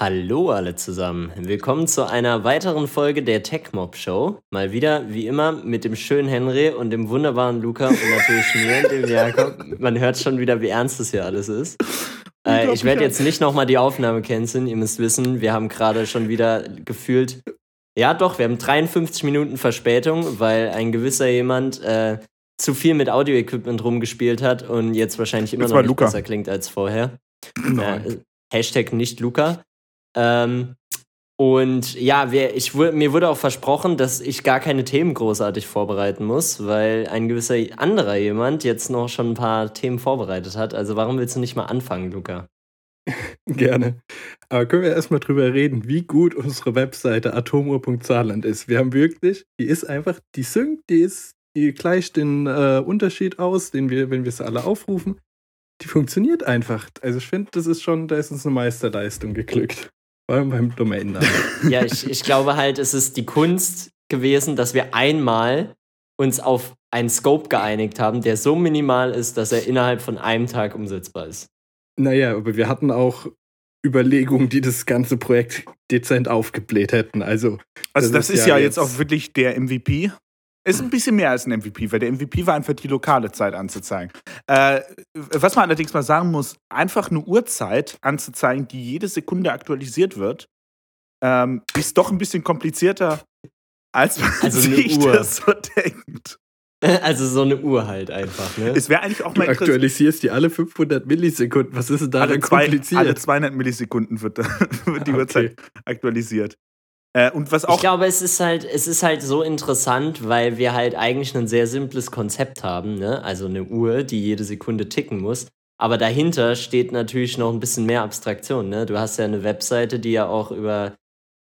Hallo alle zusammen. Willkommen zu einer weiteren Folge der Tech Mob Show. Mal wieder, wie immer, mit dem schönen Henry und dem wunderbaren Luca und natürlich mir, dem Jakob. Man hört schon wieder, wie ernst das hier alles ist. Äh, ich werde jetzt nicht nochmal die Aufnahme canceln. Ihr müsst wissen, wir haben gerade schon wieder gefühlt. Ja, doch, wir haben 53 Minuten Verspätung, weil ein gewisser jemand äh, zu viel mit Audio-Equipment rumgespielt hat und jetzt wahrscheinlich immer noch nicht Luca. besser klingt als vorher. Nein. Äh, Hashtag nicht Luca. Ähm, und ja, wir, ich, mir wurde auch versprochen, dass ich gar keine Themen großartig vorbereiten muss, weil ein gewisser anderer jemand jetzt noch schon ein paar Themen vorbereitet hat. Also warum willst du nicht mal anfangen, Luca? Gerne. Aber können wir erstmal drüber reden, wie gut unsere Webseite atomuhr.saarland ist. Wir haben wirklich, die ist einfach, die synkt, die ist, die gleicht den äh, Unterschied aus, den wir, wenn wir es alle aufrufen. Die funktioniert einfach. Also ich finde, das ist schon, da ist uns eine Meisterleistung geglückt. Vor allem beim Domainnamen. Ja, ich, ich glaube halt, es ist die Kunst gewesen, dass wir einmal uns auf einen Scope geeinigt haben, der so minimal ist, dass er innerhalb von einem Tag umsetzbar ist. naja, aber wir hatten auch Überlegungen, die das ganze Projekt dezent aufgebläht hätten. Also, Also Das das, ist ist, ja ja jetzt jetzt- auch wirklich der MVP. Ist ein bisschen mehr als ein MVP, weil der MVP war einfach die lokale Zeit anzuzeigen. Äh, was man allerdings mal sagen muss, einfach eine Uhrzeit anzuzeigen, die jede Sekunde aktualisiert wird, ähm, ist doch ein bisschen komplizierter, als man Also sich Uhr. das so denkt. Also so eine Uhr halt einfach, ne? Es wäre eigentlich auch du mal aktualisierst die alle 500 Millisekunden. Was ist denn daran Alle, zwei, kompliziert? alle 200 Millisekunden wird, da- wird die Ah, okay. Uhrzeit aktualisiert. Äh, und was Ich auch glaube, es ist halt, es ist halt so interessant, weil wir halt eigentlich ein sehr simples Konzept haben, ne? Also eine Uhr, die jede Sekunde ticken muss. Aber dahinter steht natürlich noch ein bisschen mehr Abstraktion, ne? Du hast ja eine Webseite, die ja auch über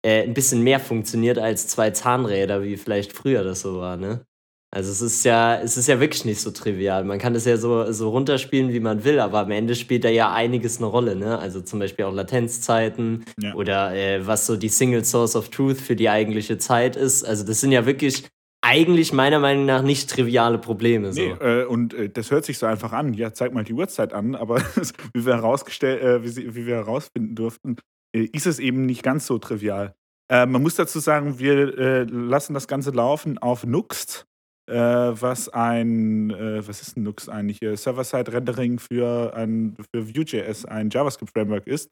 äh, ein bisschen mehr funktioniert als zwei Zahnräder, wie vielleicht früher das so war, ne? Also es ist ja, es ist ja wirklich nicht so trivial. Man kann das ja so, so runterspielen, wie man will, aber am Ende spielt da ja einiges eine Rolle, ne? Also zum Beispiel auch Latenzzeiten Ja. oder äh, was so die Single Source of Truth für die eigentliche Zeit ist. Also das sind ja wirklich eigentlich meiner Meinung nach nicht triviale Probleme. So. Nee, äh, und äh, das hört sich so einfach an. Ja, zeig mal die Uhrzeit an, aber wie wir herausgestellt, äh, wie, sie, wie wir herausfinden durften, äh, ist es eben nicht ganz so trivial. Äh, man muss dazu sagen, wir äh, lassen das Ganze laufen auf Nuxt, äh, was ein, äh, was ist ein Nuxt eigentlich? Äh, Server-Side-Rendering für, ein, für Vue.js, ein JavaScript-Framework ist.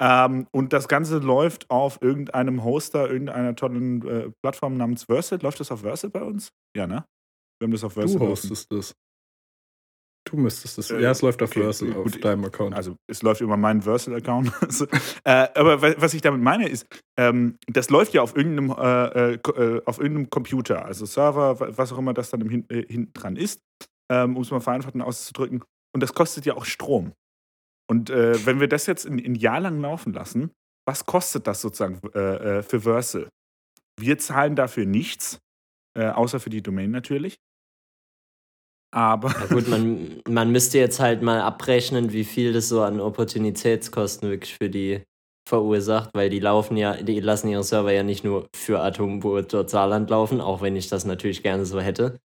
Ähm, und das Ganze läuft auf irgendeinem Hoster, irgendeiner tollen äh, Plattform namens Vercel. Läuft das auf Vercel bei uns? Ja, ne? Wir haben das auf Vercel. Du hostest das. Du müsstest das. Äh, ja, es läuft auf okay, Versal, auf gut. deinem Account. Also es läuft über meinen Versal-Account. Also, äh, aber wa- was ich damit meine ist, ähm, das läuft ja auf irgendeinem, äh, äh, äh, auf irgendeinem Computer, also Server, wa- was auch immer das dann im Hin äh, hinten dran ist, ähm, um es mal vereinfacht auszudrücken. Und das kostet ja auch Strom. Und wenn wir das jetzt ein, ein Jahr lang laufen lassen, was kostet das sozusagen für Versal? Wir zahlen dafür nichts, außer für die Domain natürlich. Aber Na gut, man, man müsste jetzt halt mal abrechnen, wie viel das so an Opportunitätskosten wirklich für die verursacht, weil die laufen ja, die lassen ihre Server ja nicht nur für Atomboot.saarland laufen, auch wenn ich das natürlich gerne so hätte.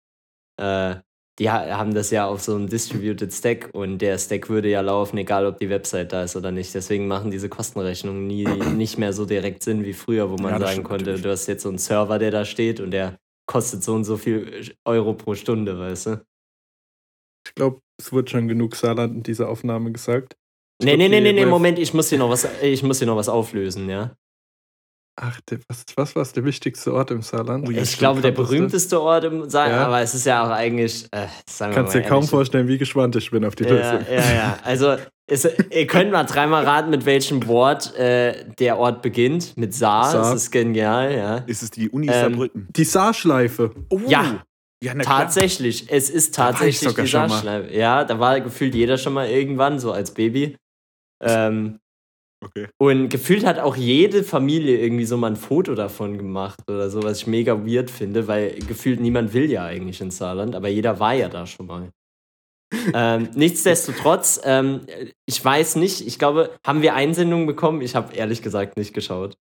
Äh, die ha haben das ja auf so einem Distributed Stack und der Stack würde ja laufen, egal ob die Website da ist oder nicht. Deswegen machen diese Kostenrechnungen nie nicht mehr so direkt Sinn wie früher, wo man Ja, sagen konnte, natürlich. du hast jetzt so einen Server, der da steht und der kostet so und so viel Euro pro Stunde, weißt du? Ich glaube, es wurde schon genug Saarland in dieser Aufnahme gesagt. Ich Nee, glaub, nee, nee, nee, nee, Moment, ich muss hier noch was, ich muss hier noch was auflösen, ja. Ach, der, was, was war der wichtigste Ort im Saarland? Oh ja, ich glaube, der berühmteste Ort im Saal, Ja. aber es ist ja auch eigentlich, äh, sagen Kannst wir dir kaum ehrlich, vorstellen, wie gespannt ich bin auf die Ja, Lösung. ja, ja. Also, es, ihr könnt mal dreimal raten, mit welchem Wort äh, der Ort beginnt. Mit Saar, Saar. das ist genial, ja. ist es die Uni Ähm, Saarbrücken? Die Saarschleife. Oh, Ja. Ja. Tatsächlich, es ist tatsächlich die. Saarschleife. Ja, da war gefühlt jeder schon mal irgendwann, so als Baby. Ähm, Okay. Und gefühlt hat auch jede Familie irgendwie so mal ein Foto davon gemacht oder so, was ich mega weird finde, weil gefühlt niemand will ja eigentlich ins Saarland, aber jeder war ja da schon mal. ähm, nichtsdestotrotz, ähm, ich weiß nicht, ich glaube, haben wir Einsendungen bekommen? Ich habe ehrlich gesagt nicht geschaut.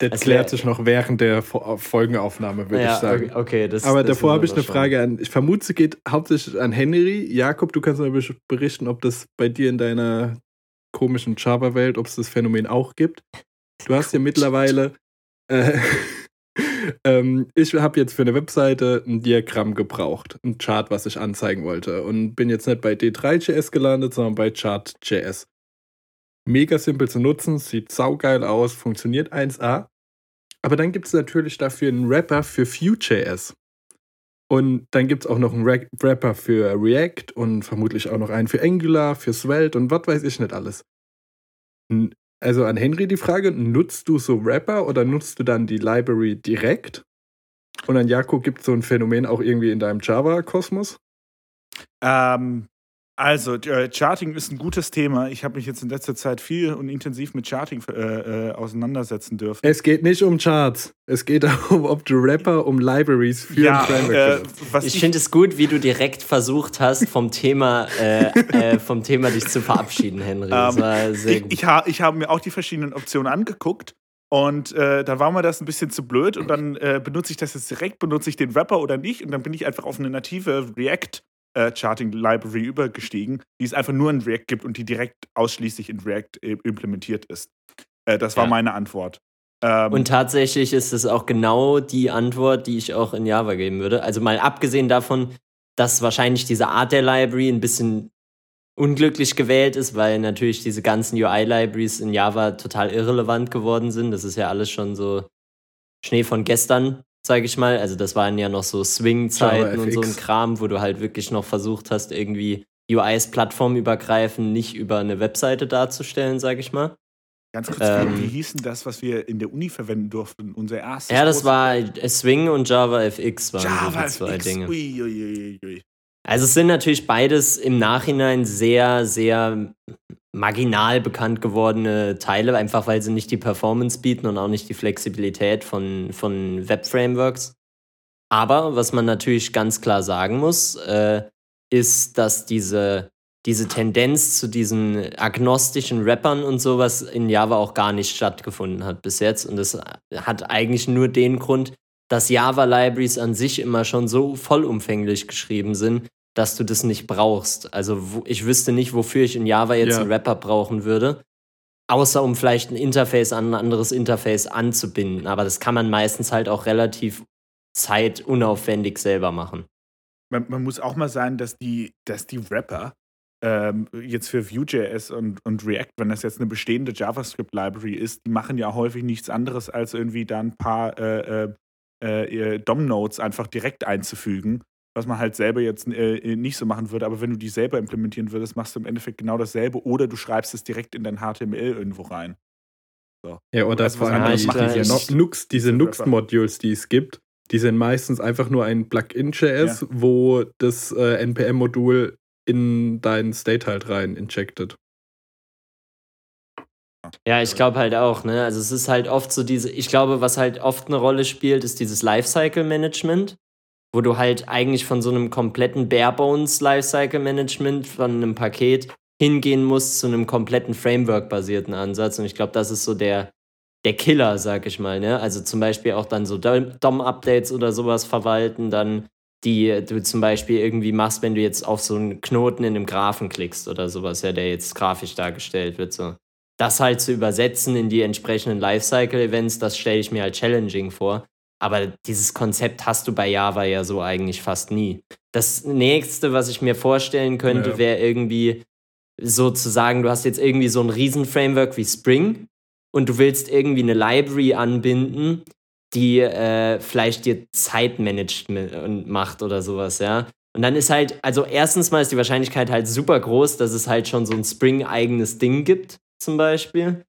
Das Es klärt sich noch während der Fo- Folgenaufnahme, würde ja, ich sagen. okay, das Aber das davor habe ich eine noch Frage an. Ich vermute, sie geht hauptsächlich an Henry. Jakob, du kannst mir berichten, ob das bei dir in deiner komischen Java-Welt, ob es das Phänomen auch gibt. Du hast ja mittlerweile. Äh, ähm, ich habe jetzt für eine Webseite ein Diagramm gebraucht, ein Chart, was ich anzeigen wollte. Und bin jetzt nicht bei D3.js gelandet, sondern bei Chart.js. Mega simpel zu nutzen, sieht saugeil aus, funktioniert 1A. Aber dann gibt es natürlich dafür einen Wrapper für Vue.js. Und dann gibt es auch noch einen Wrapper für React und vermutlich auch noch einen für Angular, für Svelte und was weiß ich nicht alles. Also an Henry die Frage, nutzt du so Wrapper oder nutzt du dann die Library direkt? Und an Jakob gibt es so ein Phänomen auch irgendwie in deinem Java-Kosmos? Ähm, also, äh, Charting ist ein gutes Thema. Ich habe mich jetzt in letzter Zeit viel und intensiv mit Charting äh, äh, auseinandersetzen dürfen. Es geht nicht um Charts. Es geht darum, ob du Rapper um Libraries für ja, ein Framework äh, Ich, ich finde es gut, wie du direkt versucht hast, vom Thema, äh, äh, vom Thema dich zu verabschieden, Henry. Das ähm, war sehr ich, gut. Ich, ha ich habe mir auch die verschiedenen Optionen angeguckt. Und äh, da war mir das ein bisschen zu blöd und dann äh, benutze ich das jetzt direkt, benutze ich den Rapper oder nicht und dann bin ich einfach auf eine native React äh, Charting Library übergestiegen, die es einfach nur in React gibt und die direkt ausschließlich in React äh, implementiert ist. Äh, das war ja. meine Antwort. Ähm, und tatsächlich ist es auch genau die Antwort, die ich auch in Java geben würde. Also mal abgesehen davon, dass wahrscheinlich diese Art der Library ein bisschen unglücklich gewählt ist, weil natürlich diese ganzen UI-Libraries in Java total irrelevant geworden sind. Das ist ja alles schon so Schnee von gestern sage ich mal. Also das waren ja noch so Swing-Zeiten und so ein Kram, wo du halt wirklich noch versucht hast, irgendwie UIs plattformübergreifend nicht über eine Webseite darzustellen, sage ich mal. Ganz kurz, ähm, wie hießen das, was wir in der Uni verwenden durften? Unser erstes. Ja, das war Swing und Java FX waren Java die zwei FX. Dinge. Ui, ui, ui, also es sind natürlich beides im Nachhinein sehr, sehr marginal bekannt gewordene Teile, einfach weil sie nicht die Performance bieten und auch nicht die Flexibilität von, von Web-Frameworks. Aber was man natürlich ganz klar sagen muss, äh, ist, dass diese, diese Tendenz zu diesen agnostischen Rappern und sowas in Java auch gar nicht stattgefunden hat bis jetzt. Und das hat eigentlich nur den Grund, dass Java-Libraries an sich immer schon so vollumfänglich geschrieben sind, dass du das nicht brauchst. Also ich wüsste nicht, wofür ich in Java jetzt ja. einen Rapper brauchen würde, außer um vielleicht ein Interface an ein anderes Interface anzubinden. Aber das kann man meistens halt auch relativ zeitunaufwendig selber machen. Man, man muss auch mal sagen, dass die, dass die Rapper ähm, jetzt für Vue.js und, und React, wenn das jetzt eine bestehende JavaScript-Library ist, die machen ja häufig nichts anderes, als irgendwie da ein paar äh, äh, äh DOM-Nodes einfach direkt einzufügen was man halt selber jetzt äh, nicht so machen würde. Aber wenn du die selber implementieren würdest, machst du im Endeffekt genau dasselbe oder du schreibst es direkt in dein HTML irgendwo rein. So. Ja, oder also, vor allem die, diese, Nux, diese Nux-Modules, die es gibt, die sind meistens einfach nur ein Plugin.js, ja. wo das äh, NPM-Modul in deinen State halt rein injected. Ja, ich glaube halt auch, ne? Also es ist halt oft so diese, ich glaube, was halt oft eine Rolle spielt, ist dieses Lifecycle Management wo du halt eigentlich von so einem kompletten Barebones Lifecycle Management von einem Paket hingehen musst zu einem kompletten Framework-basierten Ansatz. Und ich glaube, das ist so der, der Killer, sag ich mal. Ne? Also zum Beispiel auch dann so DOM-Updates oder sowas verwalten, dann die du zum Beispiel irgendwie machst, wenn du jetzt auf so einen Knoten in einem Graphen klickst oder sowas, ja, der jetzt grafisch dargestellt wird. So. Das halt zu übersetzen in die entsprechenden Lifecycle-Events, das stelle ich mir halt challenging vor. Aber dieses Konzept hast du bei Java ja so eigentlich fast nie. Das nächste, was ich mir vorstellen könnte, ja. wäre irgendwie sozusagen, du hast jetzt irgendwie so ein Riesenframework wie Spring und du willst irgendwie eine Library anbinden, die äh, vielleicht dir Zeitmanagement macht oder sowas, ja. Und dann ist halt, also erstens mal ist die Wahrscheinlichkeit halt super groß, dass es halt schon so ein Spring-eigenes Ding gibt, zum Beispiel.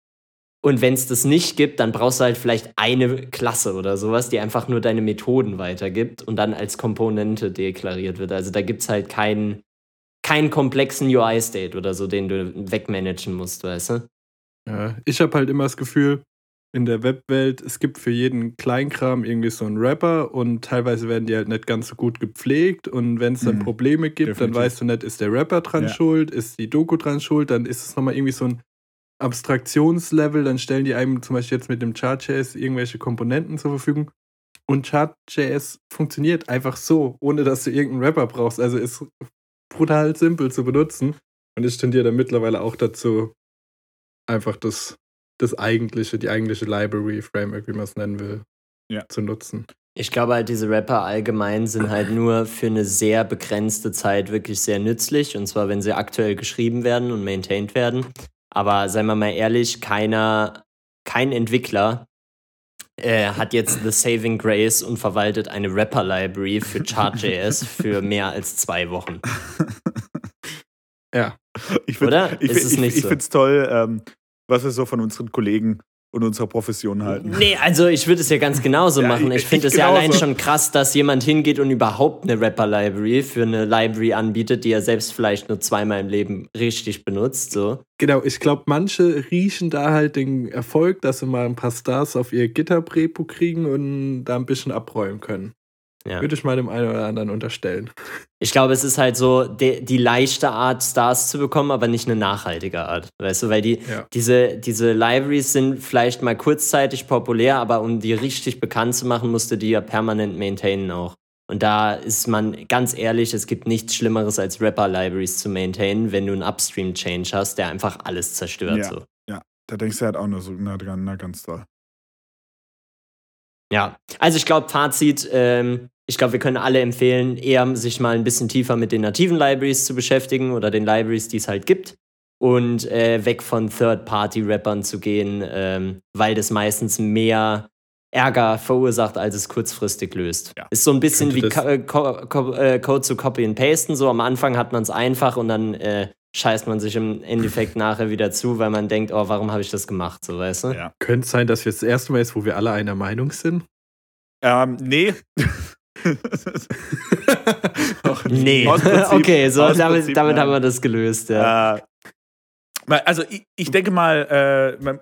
Und wenn es das nicht gibt, dann brauchst du halt vielleicht eine Klasse oder sowas, die einfach nur deine Methoden weitergibt und dann als Komponente deklariert wird. Also da gibt es halt keinen, keinen komplexen UI-State oder so, den du wegmanagen musst, weißt du? Ja, ich habe halt immer das Gefühl, in der Webwelt, es gibt für jeden Kleinkram irgendwie so einen Rapper und teilweise werden die halt nicht ganz so gut gepflegt und wenn es dann mhm, Probleme gibt, definitiv. dann weißt du nicht, ist der Rapper dran ja. schuld, ist die Doku dran schuld, dann ist es nochmal irgendwie so ein Abstraktionslevel, dann stellen die einem zum Beispiel jetzt mit dem Chart.js irgendwelche Komponenten zur Verfügung. Und Chart.js funktioniert einfach so, ohne dass du irgendeinen Rapper brauchst. Also ist brutal simpel zu benutzen. Und ich tendiere da mittlerweile auch dazu, einfach das, das eigentliche, die eigentliche Library Framework, wie man es nennen will, Ja. zu nutzen. Ich glaube halt, diese Rapper allgemein sind halt nur für eine sehr begrenzte Zeit wirklich sehr nützlich. Und zwar, wenn sie aktuell geschrieben werden und maintained werden. Aber seien wir mal ehrlich, keiner, kein Entwickler äh, hat jetzt The Saving Grace und verwaltet eine Rapper-Library für Chart.js für mehr als zwei Wochen. Ja. Ich find, Oder? Ich, Ist find- es ich, nicht ich so? finde es toll, ähm, was wir so von unseren Kollegen und unserer Profession halten. Nee, also ich würde es ja ganz genauso Ja, machen. ich- Ich finde es ja allein schon krass, dass jemand hingeht und überhaupt eine Rapper-Library für eine Library anbietet, die er selbst vielleicht nur zweimal im Leben richtig benutzt. So. Genau, ich glaube, manche riechen da halt den Erfolg, dass sie mal ein paar Stars auf ihr GitHub-Repo kriegen und da ein bisschen abräumen können. Ja. Würde ich mal dem einen oder anderen unterstellen. Ich glaube, es ist halt so de, die leichte Art, Stars zu bekommen, aber nicht eine nachhaltige Art. Weißt du, weil die, Ja. diese, diese Libraries sind vielleicht mal kurzzeitig populär, aber um die richtig bekannt zu machen, musste die ja permanent maintainen auch. Und da ist man ganz ehrlich, es gibt nichts Schlimmeres als Rapper-Libraries zu maintainen, wenn du einen Upstream-Change hast, der einfach alles zerstört. Ja. So. Da denkst du halt auch nur so, na, na ganz toll. Ja, also ich glaube, Fazit, ähm, ich glaube, wir können alle empfehlen, eher sich mal ein bisschen tiefer mit den nativen Libraries zu beschäftigen oder den Libraries, die es halt gibt. Und äh, weg von Third-Party-Rappern zu gehen, ähm, weil das meistens mehr Ärger verursacht, als es kurzfristig löst. Ja. Ist so ein bisschen wie das- Co äh, Co Co äh, Code zu Copy and Pasten. So am Anfang hat man es einfach und dann äh, scheißt man sich im Endeffekt nachher wieder zu, weil man denkt, oh, warum habe ich das gemacht? So, weißt du? Ja. Könnte es sein, dass wir das erste Mal ist, wo wir alle einer Meinung sind? Ähm, nee. Nee. Okay, so damit, Prinzip damit haben wir das gelöst, ja. Äh, also ich, ich denke mal, äh, man, äh,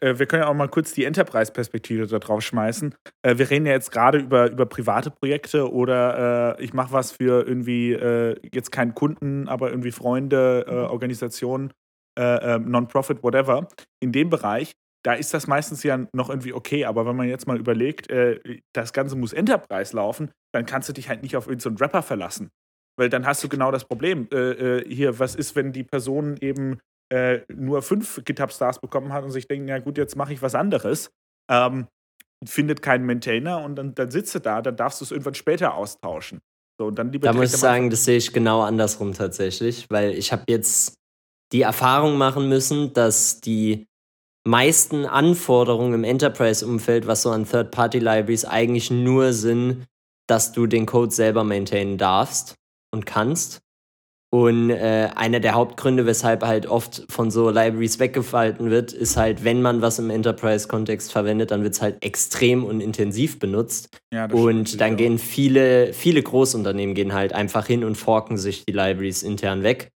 wir können ja auch mal kurz die Enterprise-Perspektive da drauf schmeißen. Äh, wir reden ja jetzt gerade über, über private Projekte oder äh, ich mache was für irgendwie äh, jetzt keinen Kunden, aber irgendwie Freunde, äh, Organisationen, äh, äh, Non-Profit, whatever. In dem Bereich, da ist das meistens ja noch irgendwie okay, aber wenn man jetzt mal überlegt, äh, das Ganze muss Enterprise laufen, dann kannst du dich halt nicht auf irgendeinen so Rapper verlassen. Weil dann hast du genau das Problem. Äh, äh, hier, was ist, wenn die Person eben äh, nur fünf GitHub-Stars bekommen hat und sich denkt, ja gut, jetzt mache ich was anderes, ähm, findet keinen Maintainer und dann, dann sitzt du da, dann darfst du es irgendwann später austauschen. So, und dann lieber Da muss ich sagen, das sehe ich genau andersrum tatsächlich, weil ich habe jetzt die Erfahrung machen müssen, dass die meisten Anforderungen im Enterprise-Umfeld, was so an Third-Party-Libraries eigentlich nur sind, dass du den Code selber maintainen darfst und kannst. Und äh, einer der Hauptgründe, weshalb halt oft von so Libraries weggefalten wird, ist halt, wenn man was im Enterprise-Kontext verwendet, dann wird es halt extrem und intensiv benutzt. Ja, Und dann gehen viele, viele Großunternehmen gehen halt einfach hin und forken sich die Libraries intern weg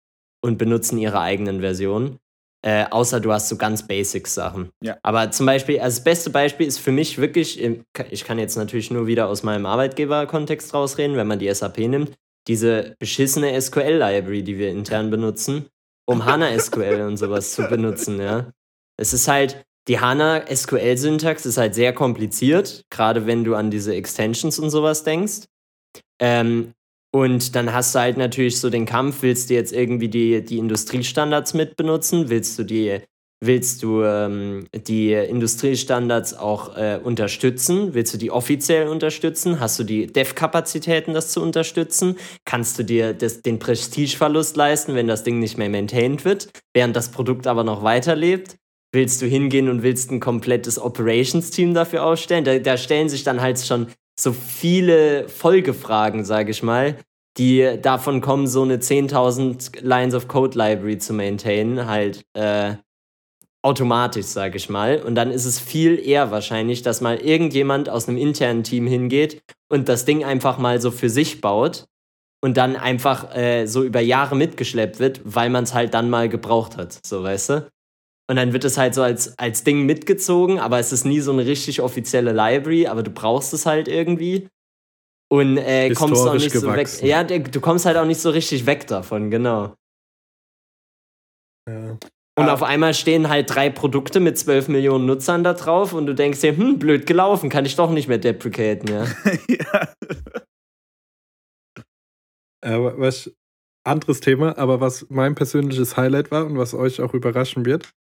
und benutzen ihre eigenen Versionen. Äh, außer du hast so ganz Basics-Sachen. Ja. Aber zum Beispiel, also das beste Beispiel ist für mich wirklich, ich kann jetzt natürlich nur wieder aus meinem Arbeitgeber-Kontext rausreden, wenn man die SAP nimmt, diese beschissene SQL-Library, die wir intern benutzen, um HANA SQL und sowas zu benutzen, ja. Es ist halt, die HANA SQL-Syntax ist halt sehr kompliziert, gerade wenn du an diese Extensions und sowas denkst. Ähm, und dann hast du halt natürlich so den Kampf, willst du jetzt irgendwie die, die Industriestandards mit benutzen? Willst du die, willst du ähm, die Industriestandards auch äh, unterstützen? Willst du die offiziell unterstützen? Hast du die Dev-Kapazitäten, das zu unterstützen? Kannst du dir das, den Prestigeverlust leisten, wenn das Ding nicht mehr maintained wird, während das Produkt aber noch weiterlebt? Willst du hingehen und willst ein komplettes Operations-Team dafür aufstellen? Da, da stellen sich dann halt schon so viele Folgefragen, sage ich mal, die davon kommen, so eine 10.000 Lines of Code Library zu maintainen, halt äh, automatisch, sage ich mal. Und dann ist es viel eher wahrscheinlich, dass mal irgendjemand aus einem internen Team hingeht und das Ding einfach mal so für sich baut und dann einfach äh, so über Jahre mitgeschleppt wird, weil man es halt dann mal gebraucht hat, so weißt du. Und dann wird es halt so als, als Ding mitgezogen, aber es ist nie so eine richtig offizielle Library, aber du brauchst es halt irgendwie. Und äh, kommst auch nicht so weg. gewachsen. Ja, du kommst halt auch nicht so richtig weg davon, genau. Ja. Und Ah. auf einmal stehen halt drei Produkte mit 12 Millionen Nutzern da drauf und du denkst dir, hm, blöd gelaufen, kann ich doch nicht mehr deprecaten, ja. ja. Aber was anderes Thema, aber was mein persönliches Highlight war und was euch auch überraschen wird,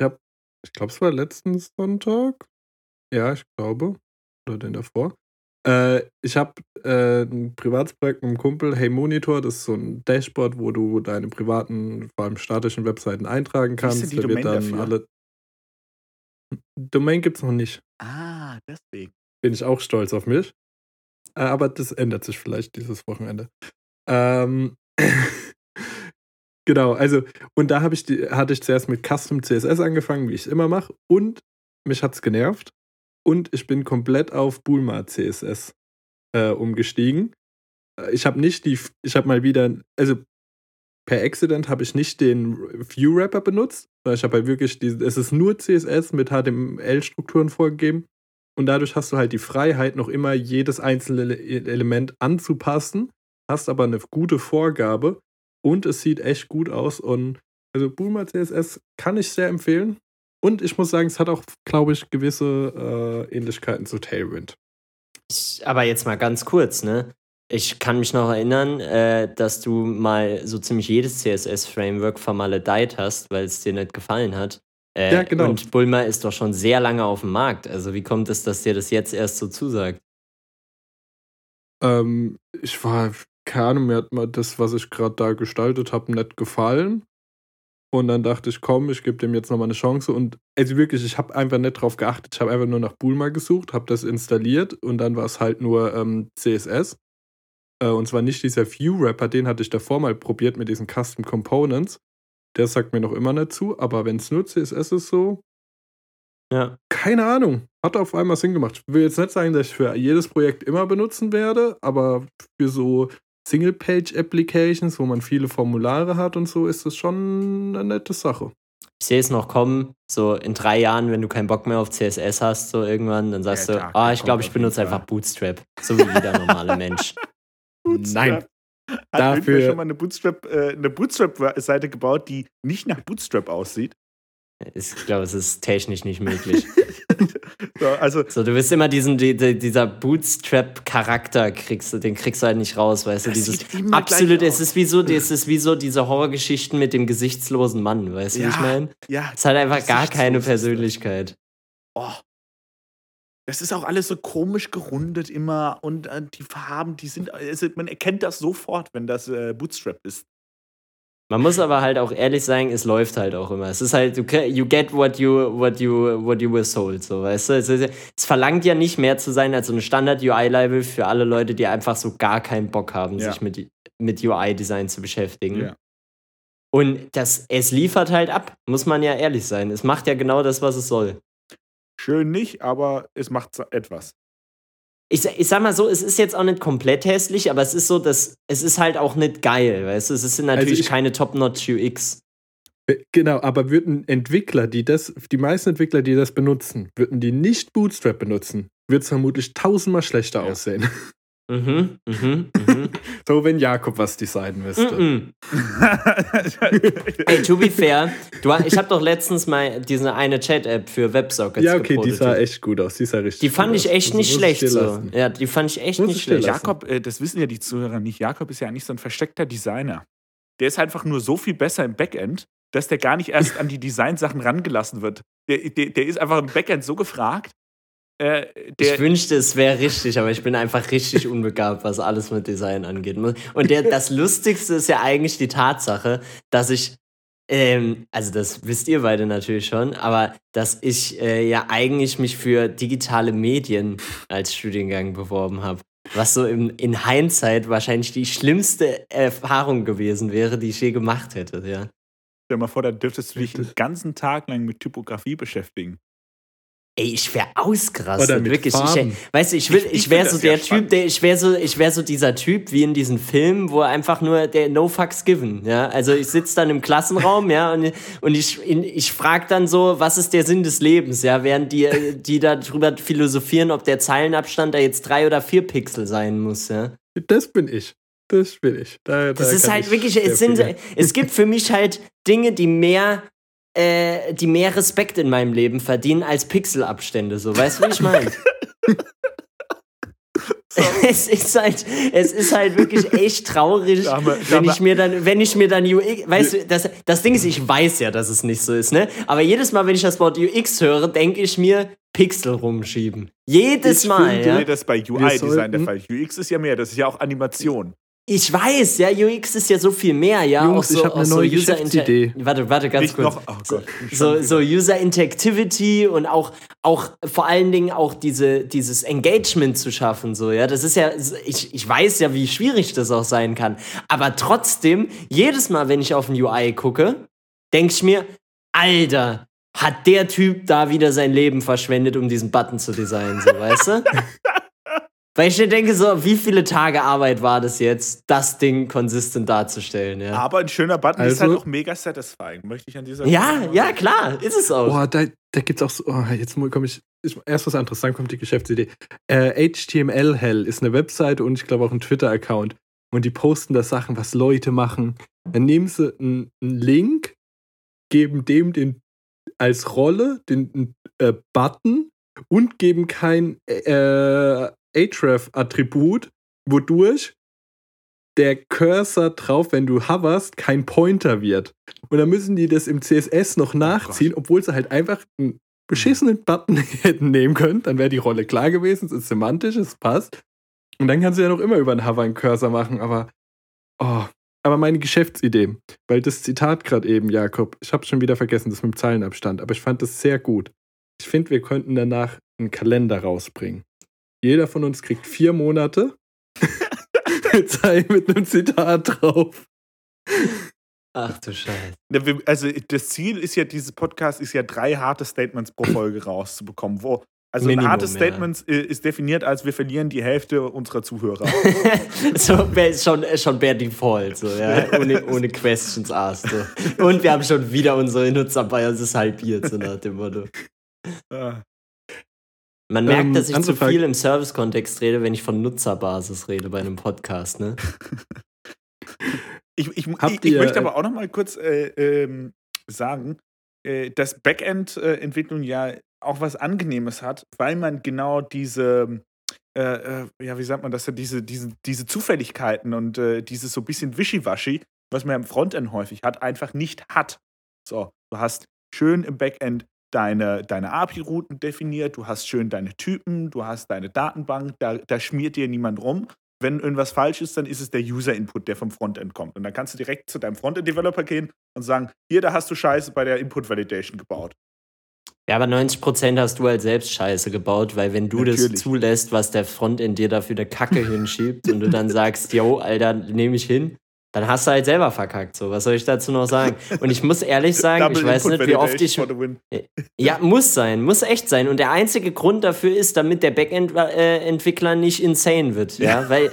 Ja, ich glaube, es war letzten Sonntag. Ja, ich glaube. Oder den davor. Äh, ich habe äh, ein privates Projekt mit einem Kumpel, Hey Monitor, das ist so ein Dashboard, wo du deine privaten, vor allem statischen Webseiten eintragen kannst. die da Domain dann dafür? alle. Domain gibt es noch nicht. Ah, deswegen. Bin ich auch stolz auf mich. Äh, aber das ändert sich vielleicht dieses Wochenende. Ähm, genau, also, und da ich die, hatte ich zuerst mit Custom CSS angefangen, wie ich es immer mache, und mich hat es genervt. Und ich bin komplett auf Bulma CSS äh, umgestiegen. Äh, Ich habe nicht die, ich habe mal wieder, also per Accident habe ich nicht den View Wrapper benutzt, sondern ich habe halt wirklich, die, es ist nur CSS mit HTML-Strukturen vorgegeben. Und dadurch hast du halt die Freiheit, noch immer jedes einzelne Ele- Element anzupassen, hast aber eine gute Vorgabe und es sieht echt gut aus. Und also Boomer CSS kann ich sehr empfehlen. Und ich muss sagen, es hat auch, glaube ich, gewisse äh, Ähnlichkeiten zu Tailwind. Ich, aber jetzt mal ganz kurz, ne? Ich kann mich noch erinnern, äh, dass du mal so ziemlich jedes CSS-Framework vermaledeit hast, weil es dir nicht gefallen hat. Äh, Ja, genau. Und Bulma ist doch schon sehr lange auf dem Markt. Also wie kommt es, dass dir das jetzt erst so zusagt? Ähm, ich war, keine Ahnung, mir hat mal das, was ich gerade da gestaltet habe, nicht gefallen. Und dann dachte ich, komm, ich gebe dem jetzt nochmal eine Chance. Und also wirklich, ich habe einfach nicht drauf geachtet. Ich habe einfach nur nach Bulma gesucht, habe das installiert und dann war es halt nur ähm, CSS. Äh, und zwar nicht dieser View-Wrapper, den hatte ich davor mal probiert mit diesen Custom Components. Der sagt mir noch immer nicht zu, aber wenn es nur CSS ist, so, Ja. keine Ahnung. Hat auf einmal Sinn gemacht. Ich will jetzt nicht sagen, dass ich für jedes Projekt immer benutzen werde, aber für so Single-Page-Applications, wo man viele Formulare hat und so, ist das schon eine nette Sache. Ich sehe es noch kommen, so in drei Jahren, wenn du keinen Bock mehr auf CSS hast, so irgendwann, dann sagst Ja, du, ah, der ich glaube, ich benutze einfach Bootstrap. So wie jeder normale Mensch. Nein. Hat Dafür- schon mal eine Bootstrap, äh, eine Bootstrap-Seite gebaut, die nicht nach Bootstrap aussieht. Ich glaube, es ist technisch nicht möglich. So, also, So, du wirst immer diesen, die, die, dieser Bootstrap-Charakter kriegst du, den kriegst du halt nicht raus, weißt du, Das dieses sieht immer absolut, gleich es ist wie so, es ist wie so diese Horrorgeschichten mit dem gesichtslosen Mann, weißt du, wie ich Ja. meine? ja, Es hat einfach gar keine. Persönlichkeit. oh. Das ist auch alles so komisch gerundet immer und äh, die Farben, die sind, also man erkennt das sofort, wenn das äh, Bootstrap ist. Man muss aber halt auch ehrlich sagen, es läuft halt auch immer. Es ist halt, you get what you, what you, what you were sold, so, weißt du? Es, ist, es verlangt ja nicht mehr zu sein als so eine Standard-UI-Level für alle Leute, die einfach so gar keinen Bock haben, Ja. sich mit, mit UI-Design zu beschäftigen. Ja. Und das, es liefert halt ab, muss man ja ehrlich sein. Es macht ja genau das, was es soll. Schön nicht, aber es macht etwas. Ich, ich sag mal so, es ist jetzt auch nicht komplett hässlich, aber es ist so, dass es ist halt auch nicht geil, weißt du? Es ist natürlich Also ich- keine Top-Notch UX. Äh, Genau, aber würden Entwickler, die das, die meisten Entwickler, die das benutzen, würden die nicht Bootstrap benutzen, wird es vermutlich tausendmal schlechter Ja. aussehen. Mhm, mhm, mhm. So, wenn Jakob was designen müsste. mhm. Ey, to be fair, du, ich habe doch letztens mal diese eine Chat-App für Websockets Ja, okay, die sah echt gut aus. Die sah richtig Die fand gut ich aus. echt nicht schlecht so. Ja, die fand ich echt Muss nicht schlecht. Jakob, äh, das wissen ja die Zuhörer nicht. Jakob ist ja eigentlich so ein versteckter Designer. Der ist einfach nur so viel besser im Backend, dass der gar nicht erst an die Designsachen rangelassen wird. Der, der, der ist einfach im Backend so gefragt. Äh, der, ich wünschte, es wäre richtig, aber ich bin einfach richtig unbegabt, was alles mit Design angeht. Und der, das Lustigste ist ja eigentlich die Tatsache, dass ich, ähm, also das wisst ihr beide natürlich schon, aber dass ich äh, ja eigentlich mich für digitale Medien als Studiengang beworben habe. Was so im, in Hindsight wahrscheinlich die schlimmste Erfahrung gewesen wäre, die ich je gemacht hätte, ja. stell mal vor, da dürftest du dich den ganzen Tag lang mit Typografie beschäftigen. Ey, ich wäre ausgerastet, wirklich. Ich, weißt du, ich, will, Ich- ich, wäre so der Typ, spannend. der, ich wäre so, ich wäre so dieser Typ wie in diesen Filmen, wo einfach nur der No Fucks Given, ja. Also ich sitze dann im Klassenraum, ja, und, und ich, ich frage dann so, was ist der Sinn des Lebens, ja, während die, die darüber philosophieren, ob der Zeilenabstand da jetzt drei oder vier Pixel sein muss, ja. Das bin ich. Das bin ich. Da, Das da ist halt ich wirklich, es, sind, es gibt für mich halt Dinge, die mehr, äh, die mehr Respekt in meinem Leben verdienen als Pixelabstände, so, weißt du, wie ich meine? Es ist halt, es ist halt wirklich echt traurig, Da wir- da wenn ich mir dann, wenn ich mir dann UX, weißt du, das, das Ding ist, ich weiß ja, dass es nicht so ist, ne? Aber jedes Mal, wenn ich das Wort UX höre, denke ich mir, Pixel rumschieben. Jedes Ich Mal, finde, ja. Das bei UI-Design der Fall. UX ist ja mehr, das ist ja auch Animation. Ich weiß, ja, UX ist ja so viel mehr, ja. Jungs, auch so, ich hab auch eine so neue User Geschäftsidee. Warte, warte, ganz Nicht kurz. noch, oh so, Gott, so, so User Interactivity und auch, auch vor allen Dingen auch diese, dieses Engagement zu schaffen, so, ja. Das ist ja, ich, ich weiß ja, wie schwierig das auch sein kann. Aber trotzdem, jedes Mal, wenn ich auf ein UI gucke, denke ich mir, Alter, hat der Typ da wieder sein Leben verschwendet, um diesen Button zu designen, so, weißt du? Weil ich mir denke, so, wie viele Tage Arbeit war das jetzt, das Ding konsistent darzustellen, ja? Aber ein schöner Button ist Also- halt auch mega satisfying, möchte ich an dieser Ja, Stelle ja, klar, ist es auch. Boah, da, da gibt es auch so. Oh, jetzt komme ich. ich- Erst was anderes, dann kommt die Geschäftsidee. Äh, HTML Hell ist eine Webseite und ich glaube auch ein Twitter-Account. Und die posten da Sachen, was Leute machen. Dann nehmen sie einen, einen Link, geben dem den als Rolle den äh, Button und geben kein äh, Href-Attribut, wodurch der Cursor drauf, wenn du hoverst, kein Pointer wird. Und dann müssen die das im CSS noch nachziehen, obwohl sie halt einfach einen beschissenen Button hätten nehmen können. Dann wäre die Rolle klar gewesen, es ist semantisch, es passt. Und dann kannst du ja noch immer über einen Hover einen Cursor machen, aber oh, aber meine Geschäftsidee, weil das Zitat gerade eben, Jakob, ich habe schon wieder vergessen, das mit dem Zeilenabstand, aber ich fand das sehr gut. Ich finde, wir könnten danach einen Kalender rausbringen. Jeder von uns kriegt vier Monate mit einem Zitat drauf. Ach du Scheiße. Also das Ziel ist ja, dieses Podcast ist ja drei harte Statements pro Folge rauszubekommen. Wo, also Minimum, ein hartes ja. Statement ist definiert als wir verlieren die Hälfte unserer Zuhörer. so schon, schon per Default, so, ja. Ohne, ohne Questions asked. So. Und wir haben schon wieder unsere Nutzerbiases halbiert, so nach dem Motto. Ah. Man merkt, Ähm, dass ich zu viel im Service-Kontext rede, wenn ich von Nutzerbasis rede bei einem Podcast, ne? Ich, ich, ich, ich ihr, möchte äh, aber auch noch mal kurz äh, ähm, sagen, äh, dass Backend-Entwicklung ja auch was Angenehmes hat, weil man genau diese, äh, äh, ja, wie sagt man das, diese, diese, diese Zufälligkeiten und äh, dieses so ein bisschen Wischiwaschi, was man im Frontend häufig hat, einfach nicht hat. So, du hast schön im Backend deine, deine API-Routen definiert, du hast schön deine Typen, du hast deine Datenbank, da, da schmiert dir niemand rum. Wenn irgendwas falsch ist, dann ist es der User-Input, der vom Frontend kommt. Und dann kannst du direkt zu deinem Frontend-Developer gehen und sagen, hier, da hast du Scheiße bei der Input-Validation gebaut. Ja, aber 90% hast du halt selbst Scheiße gebaut, weil wenn du das Natürlich. zulässt, was der Frontend dir dafür eine Kacke hinschiebt und du dann sagst, yo, Alter, nehme ich hin, dann hast du halt selber verkackt. So, was soll ich dazu noch sagen? Und ich muss ehrlich sagen, ich weiß Input nicht, wie oft ich. Win. Ja, muss sein, muss echt sein. Und der einzige Grund dafür ist, damit der Backend-Entwickler nicht insane wird, ja, weil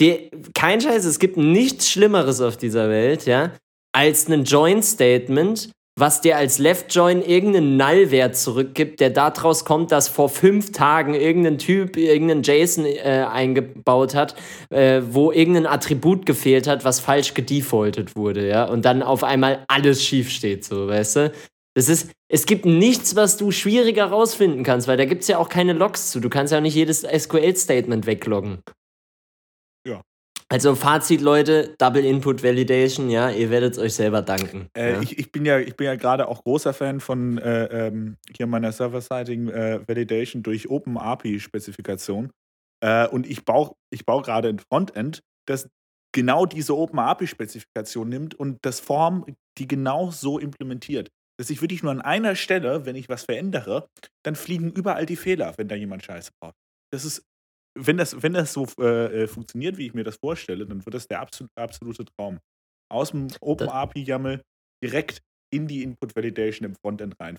die, kein Scheiß, es gibt nichts Schlimmeres auf dieser Welt, ja, als ein Join-Statement, was dir als Left-Join irgendeinen Null-Wert zurückgibt, der daraus kommt, dass vor fünf Tagen irgendein Typ irgendeinen JSON äh, eingebaut hat, äh, wo irgendein Attribut gefehlt hat, was falsch gedefaultet wurde, ja, und dann auf einmal alles schief steht, so, weißt du? Das ist, es gibt nichts, was du schwieriger rausfinden kannst, weil da gibt es ja auch keine Logs zu. Du kannst ja auch nicht jedes SQL-Statement wegloggen. Also Fazit, Leute, Double Input Validation, ja, ihr werdet es euch selber danken. Äh, ja. ich, ich bin ja, ich bin ja gerade auch großer Fan von äh, ähm, hier meiner Server-Siding äh, Validation durch Open API-Spezifikation. Äh, und ich baue ich bau gerade ein Frontend, das genau diese Open API-Spezifikation nimmt und das Form, die genau so implementiert. Dass ich wirklich nur an einer Stelle, wenn ich was verändere, dann fliegen überall die Fehler, wenn da jemand Scheiße baut. Das ist, wenn das, wenn das so äh, äh, funktioniert, wie ich mir das vorstelle, dann wird das der absolut, absolute Traum. Aus dem Open Das- API-YAML direkt in die Input Validation im Frontend rein.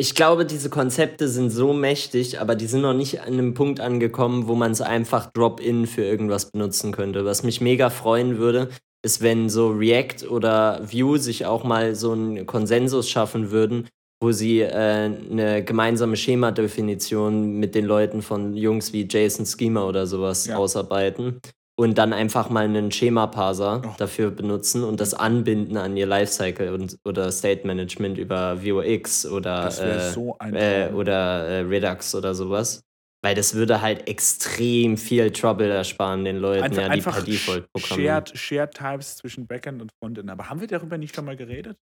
Ich glaube, diese Konzepte sind so mächtig, aber die sind noch nicht an einem Punkt angekommen, wo man es einfach Drop-in für irgendwas benutzen könnte. Was mich mega freuen würde, ist, wenn so React oder Vue sich auch mal so einen Konsensus schaffen würden, wo sie äh, eine gemeinsame Schemadefinition mit den Leuten von Jungs wie Jason Schema oder sowas Ja. ausarbeiten und dann einfach mal einen Schema-Parser Oh. dafür benutzen und das anbinden an ihr Lifecycle und, oder State Management über Vuex oder Das wäre äh, so äh, oder äh, Redux oder sowas. Weil das würde halt extrem viel Trouble ersparen den Leuten, Einfach, ja, die einfach per Default programmieren. Shared, Shared Types zwischen Backend und Frontend. Aber haben wir darüber nicht schon mal geredet?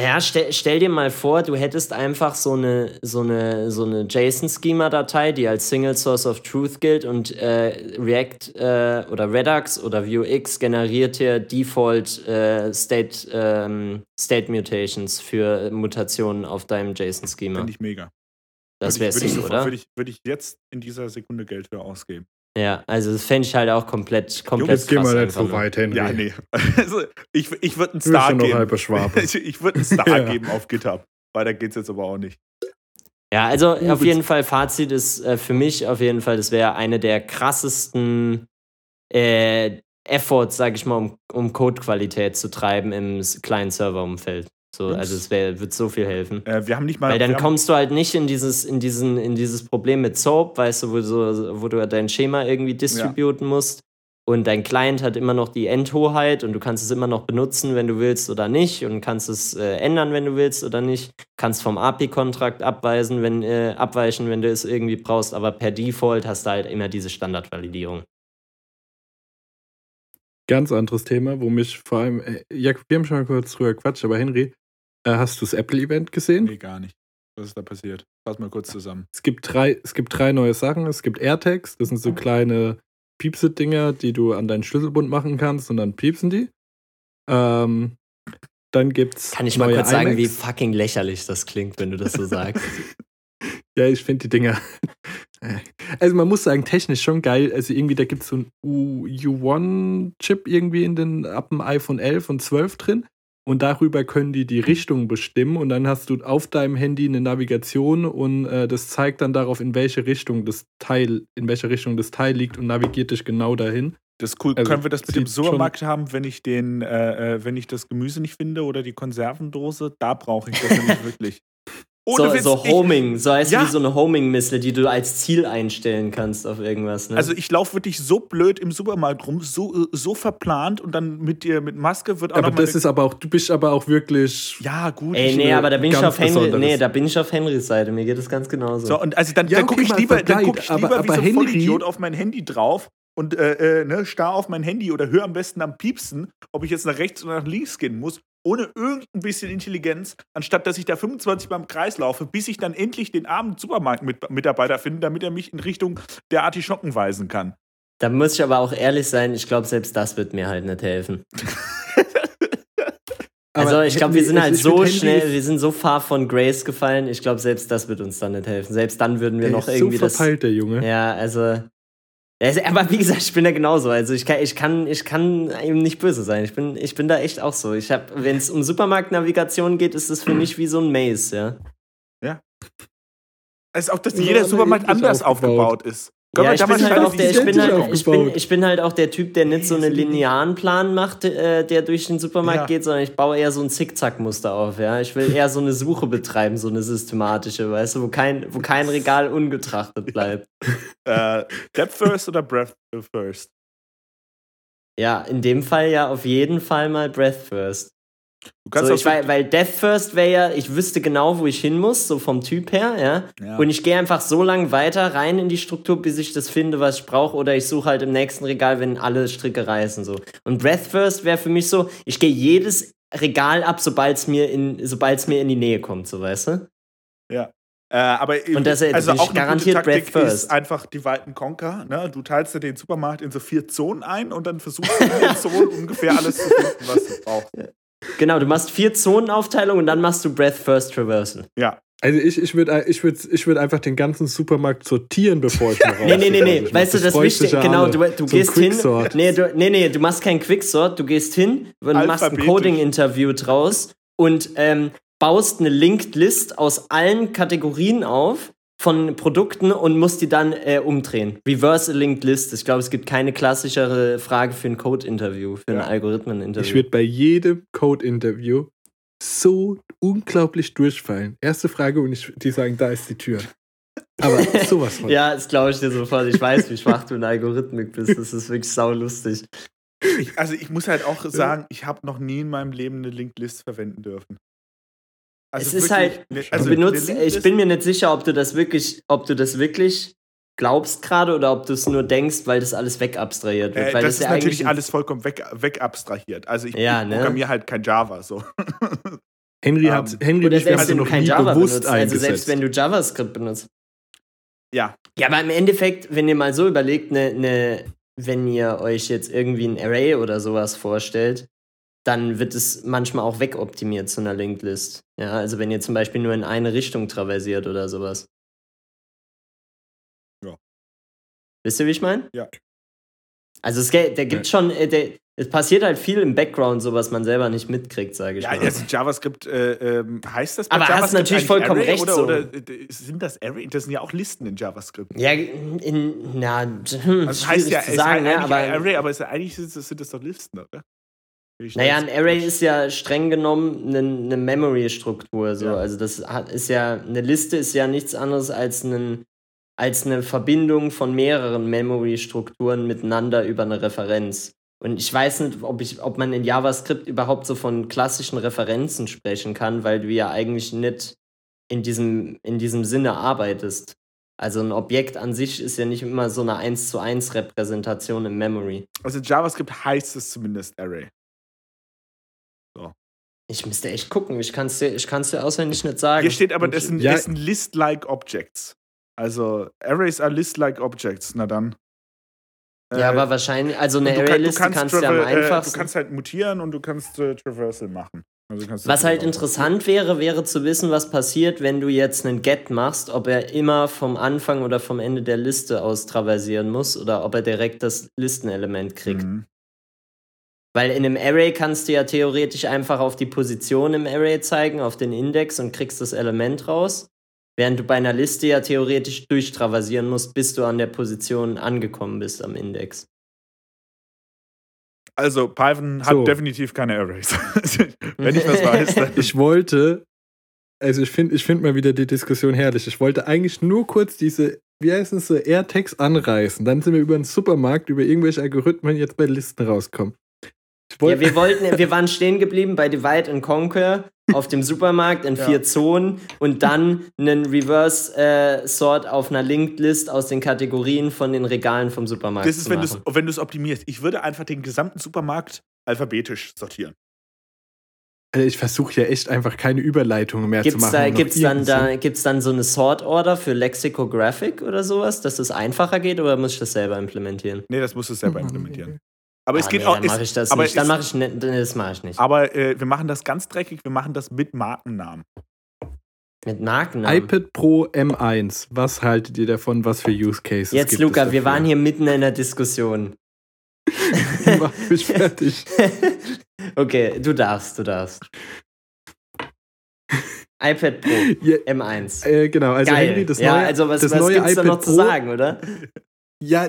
Ja, stell, stell dir mal vor, du hättest einfach so eine, so eine, so eine JSON-Schema-Datei, die als Single Source of Truth gilt und äh, React äh, oder Redux oder Vuex generiert dir Default äh, State, ähm, State Mutations für Mutationen auf deinem JSON-Schema. Finde ich mega. Das wäre sofort- oder? Würde ich, würde ich jetzt in dieser Sekunde Geld für ausgeben. Ja, also das fände ich halt auch komplett, komplett Jetzt gehen wir nicht so weit, Henry. Ja, nee. Also, ich ich würde einen Star geben. Ich, ich würde einen Star Ja. geben auf GitHub. Weiter geht's jetzt aber auch nicht. Ja, also Ja, auf jeden Fall, Fazit ist äh, für mich auf jeden Fall, das wäre eine der krassesten äh, Efforts, sag ich mal, um, um Codequalität zu treiben im kleinen Serverumfeld. So, also es wär, wird so viel helfen. Äh, wir haben nicht mal. Weil dann kommst du halt nicht in dieses, in diesen, in dieses Problem mit Soap, weißt du, wo, so, wo du dein Schema irgendwie distributen musst. Und dein Client hat immer noch die Endhoheit und du kannst es immer noch benutzen, wenn du willst oder nicht. Und kannst es äh, ändern, wenn du willst oder nicht. Kannst vom API-Kontrakt abweisen, wenn, äh, abweichen, wenn du es irgendwie brauchst. Aber per Default hast du halt immer diese Standardvalidierung. Ganz anderes Thema, wo mich vor allem, äh, Jakob, wir haben schon mal kurz drüber quatscht, aber Henry, äh, hast du das Apple-Event gesehen? Nee, gar nicht. Was ist da passiert? Fass mal kurz zusammen. Es gibt drei, es gibt drei neue Sachen. Es gibt AirTags, das sind so kleine Piepse-Dinger, die du an deinen Schlüsselbund machen kannst und dann piepsen die. Ähm, dann gibt's Kann ich mal kurz sagen, wie fucking lächerlich das klingt, wenn du das so sagst? Ja, ich finde die Dinger. Also man muss sagen, technisch schon geil. Also irgendwie, da gibt es so einen U- U1-Chip irgendwie in den, ab dem iPhone 11 und 12 drin. Und darüber können die die Richtung bestimmen. Und dann hast du auf deinem Handy eine Navigation und äh, das zeigt dann darauf, in welche Richtung das Teil, in welcher Richtung das Teil liegt und navigiert dich genau dahin. Das ist cool. Also, Können wir das mit dem Supermarkt haben, wenn ich den, äh, äh, wenn ich das Gemüse nicht finde oder die Konservendose? Da brauche ich das nämlich wirklich. Ohne so, Witz, so ich- Homing, so heißt Ja. wie so eine Homing-Missile, die du als Ziel einstellen kannst auf irgendwas. Ne? Also ich laufe wirklich so blöd im Supermarkt rum, so, äh, so verplant und dann mit dir mit Maske wird auch Aber das ist aber auch, du bist aber auch wirklich. ja gut. Ey, ich- nee, aber da bin ich auf Henry, nee, da bin ich auf Henrys Seite. Mir geht es ganz genauso. So, und also dann, Ja, dann okay, gucke ich lieber, dann guck ich aber- lieber wie aber so ein Henry- Vollidiot auf mein Handy drauf und äh, äh, ne, starr auf mein Handy oder höre am besten am Piepsen, ob ich jetzt nach rechts oder nach links gehen muss, ohne irgendein bisschen Intelligenz, anstatt dass ich da 25 beim Kreis laufe, bis ich dann endlich den armen Supermarktmitarbeiter finde, damit er mich in Richtung der Artischocken weisen kann. Da muss ich aber auch ehrlich sein, ich glaube, selbst das wird mir halt nicht helfen. Also ich glaube, wir sind halt so schnell, wir sind so far von Grace gefallen. Ich glaube, selbst das wird uns dann nicht helfen. Selbst dann würden wir Der noch ist irgendwie so das. verpeilt, der Junge. Ja, also. Ja, ist- Aber wie gesagt, ich bin da genauso. Also ich kann, ich kann, ich kann ihm nicht böse sein. Ich bin, ich bin da echt auch so. Ich habe, wenn es um Supermarktnavigation geht, ist es für mich wie so ein Maze, ja. Es ist auch, dass Ja, jeder Supermarkt anders aufgebaut. aufgebaut ist. Ja, ich da bin, halt auch der, ich, bin halt, ich, bin, ich bin halt auch der Typ, der nicht so einen linearen Plan macht, äh, der durch den Supermarkt Ja. geht, sondern ich baue eher so ein Zickzackmuster auf. Ja? Ich will eher so eine Suche betreiben, so eine systematische, weißt du, wo kein, wo kein Regal ungetrachtet bleibt. Äh, Depth First oder Breath First? Ja, in dem Fall ja auf jeden Fall mal Breath First. Du kannst So, auch ich, weil, weil Death First wäre ja, ich wüsste genau, wo ich hin muss, so vom Typ her, ja. Ja. Und ich gehe einfach so lang weiter rein in die Struktur, bis ich das finde, was ich brauche, oder ich suche halt im nächsten Regal, wenn alle Stricke reißen. So. Und Breath First wäre für mich so, ich gehe jedes Regal ab, sobald es mir, in, sobald's mir in die Nähe kommt, so weißt du? Äh, aber Und das, äh, also ich auch eine garantiert gute Taktik Breath First. ist einfach Divide and Conquer. Ne? Du teilst dir den Supermarkt in so vier Zonen ein und dann versuchst du in den Zonen ungefähr alles zu finden, was du brauchst. Genau, du machst vier Zonenaufteilungen und dann machst du Breath First Traversal. Ja, Also ich, ich würde ich würd, ich würd einfach den ganzen Supermarkt sortieren, bevor ich noch Nee, nee, nee, nee. Weißt du, das Wichtige, genau, du, du gehst hin. Nee, du, nee, nee, du machst kein Quicksort, du gehst hin, und machst ein. Coding-Interview draus und ähm, baust eine Linked List aus allen Kategorien auf von Produkten und musst die dann äh, umdrehen. Reverse a Linked List. Ich glaube, es gibt keine klassischere Frage für ein Code-Interview, für ein Ja. Algorithmen-Interview. Ich würde bei jedem Code-Interview so unglaublich durchfallen. Erste Frage und ich, die sagen, da ist die Tür. Aber sowas von. Ja, das glaube ich dir sofort. Ich weiß, wie schwach du in Algorithmik bist. Das ist wirklich saulustig. ich, also ich muss halt auch sagen, ich habe noch nie in meinem Leben eine Linked List verwenden dürfen. Also es ist wirklich, halt, ne- du also benutzt, eine ich bin mir nicht sicher, ob du das wirklich, ob du das wirklich glaubst gerade oder ob du es nur denkst, weil das alles wegabstrahiert wird. Äh, weil das, ist ja natürlich alles vollkommen weg, wegabstrahiert. Also ich, Ja, ich ne? programmiere halt kein Java so. Henry Ähm, hat Henry Oder selbst haben wenn du noch kein nie Java bewusst benutzt, also eingesetzt. selbst wenn du JavaScript benutzt. ja, Ja, aber im Endeffekt, wenn ihr mal so überlegt, ne, ne, wenn ihr euch jetzt irgendwie ein Array oder sowas vorstellt, dann wird es manchmal auch wegoptimiert zu einer Linked List. Ja, also wenn ihr zum Beispiel nur in eine Richtung traversiert oder sowas. Ja. Wisst ihr, wie ich meine? Ja. Also es, da gibt schon, äh, der, es passiert halt viel im Background, so was man selber nicht mitkriegt, sage ich ja mal. also JavaScript äh, ähm, heißt das bei Aber hast JavaScript natürlich eigentlich vollkommen Array recht, Oder, so. oder äh, sind das Array? Das sind ja auch Listen in JavaScript. Ja, in, na, hm, Also heißt ja, zu sagen, ne? eigentlich aber Array, aber es, eigentlich sind das, sind das doch Listen, oder? Naja, ein. Array ist ja streng genommen eine, eine Memory-Struktur. So. Ja. Also das ist ja, eine Liste ist ja nichts anderes als, einen, als eine Verbindung von mehreren Memory-Strukturen miteinander über eine Referenz. Und ich weiß nicht, ob, ich, ob man in JavaScript überhaupt so von klassischen Referenzen sprechen kann, weil du ja eigentlich nicht in diesem, in diesem Sinne arbeitest. Also ein Objekt an sich ist ja nicht immer so eine 1 zu 1 Repräsentation im Memory. Also in JavaScript heißt es zumindest Array. Ich müsste echt gucken. Ich kann es dir, ich kann's dir auswendig nicht sagen. Hier steht aber, das sind, Ja. sind List-like Objects. Also Arrays are List-like Objects. Na dann. Ja, Äh, aber wahrscheinlich, also eine du kann- Array-Liste kannst kannst du ja am äh, einfachsten. Du kannst halt mutieren und du kannst äh, Traversal machen. Also was halt interessant wäre, wäre zu wissen, was passiert, wenn du jetzt einen Get machst, ob er immer vom Anfang oder vom Ende der Liste aus traversieren muss oder ob er direkt das Listenelement kriegt. Mhm. Weil in einem Array kannst du ja theoretisch einfach auf die Position im Array zeigen, auf den Index und kriegst das Element raus. Während du bei einer Liste ja theoretisch durchtraversieren musst, bis du an der Position angekommen bist am Index. Also Python hat So. definitiv keine Arrays. Wenn ich was weiß, dann. Ich wollte, also ich finde ich find mal wieder die Diskussion herrlich. Ich wollte eigentlich nur kurz diese, wie heißen es so, AirTags anreißen. Dann sind wir über den Supermarkt, über irgendwelche Algorithmen jetzt bei Listen rauskommen. Ja, wir wollten, wir waren stehen geblieben bei Divide and Conquer auf dem Supermarkt in Ja. vier Zonen und dann einen Reverse äh, Sort auf einer Linked List aus den Kategorien von den Regalen vom Supermarkt. Das ist, zu wenn du es wenn du's optimierst. Ich würde einfach den gesamten Supermarkt alphabetisch sortieren. also ich versuche ja echt einfach keine Überleitungen mehr zu Gibt's machen. da, gibt's dann da, gibt's dann so eine Sort Order für Lexicographic oder sowas, dass es einfacher geht oder muss ich das selber implementieren? Nee, das musst du selber implementieren. Aber es Ah, geht nee, auch. Dann es- mache ich das aber nicht. Dann es- mache ich nicht, das mache ich nicht. Aber äh, wir machen das ganz dreckig, wir machen das mit Markennamen. Mit Markennamen. iPad Pro M1. Was haltet ihr davon? Was für Use Cases? Jetzt, gibt Luca, es wir waren hier mitten in der Diskussion. Mach mich fertig. okay, du darfst, du darfst. iPad Pro Ja, M1. äh, genau, also Geil. Henry, das ja, neue, also was, das was neue gibt's da iPad noch zu Pro, sagen, oder? Ja,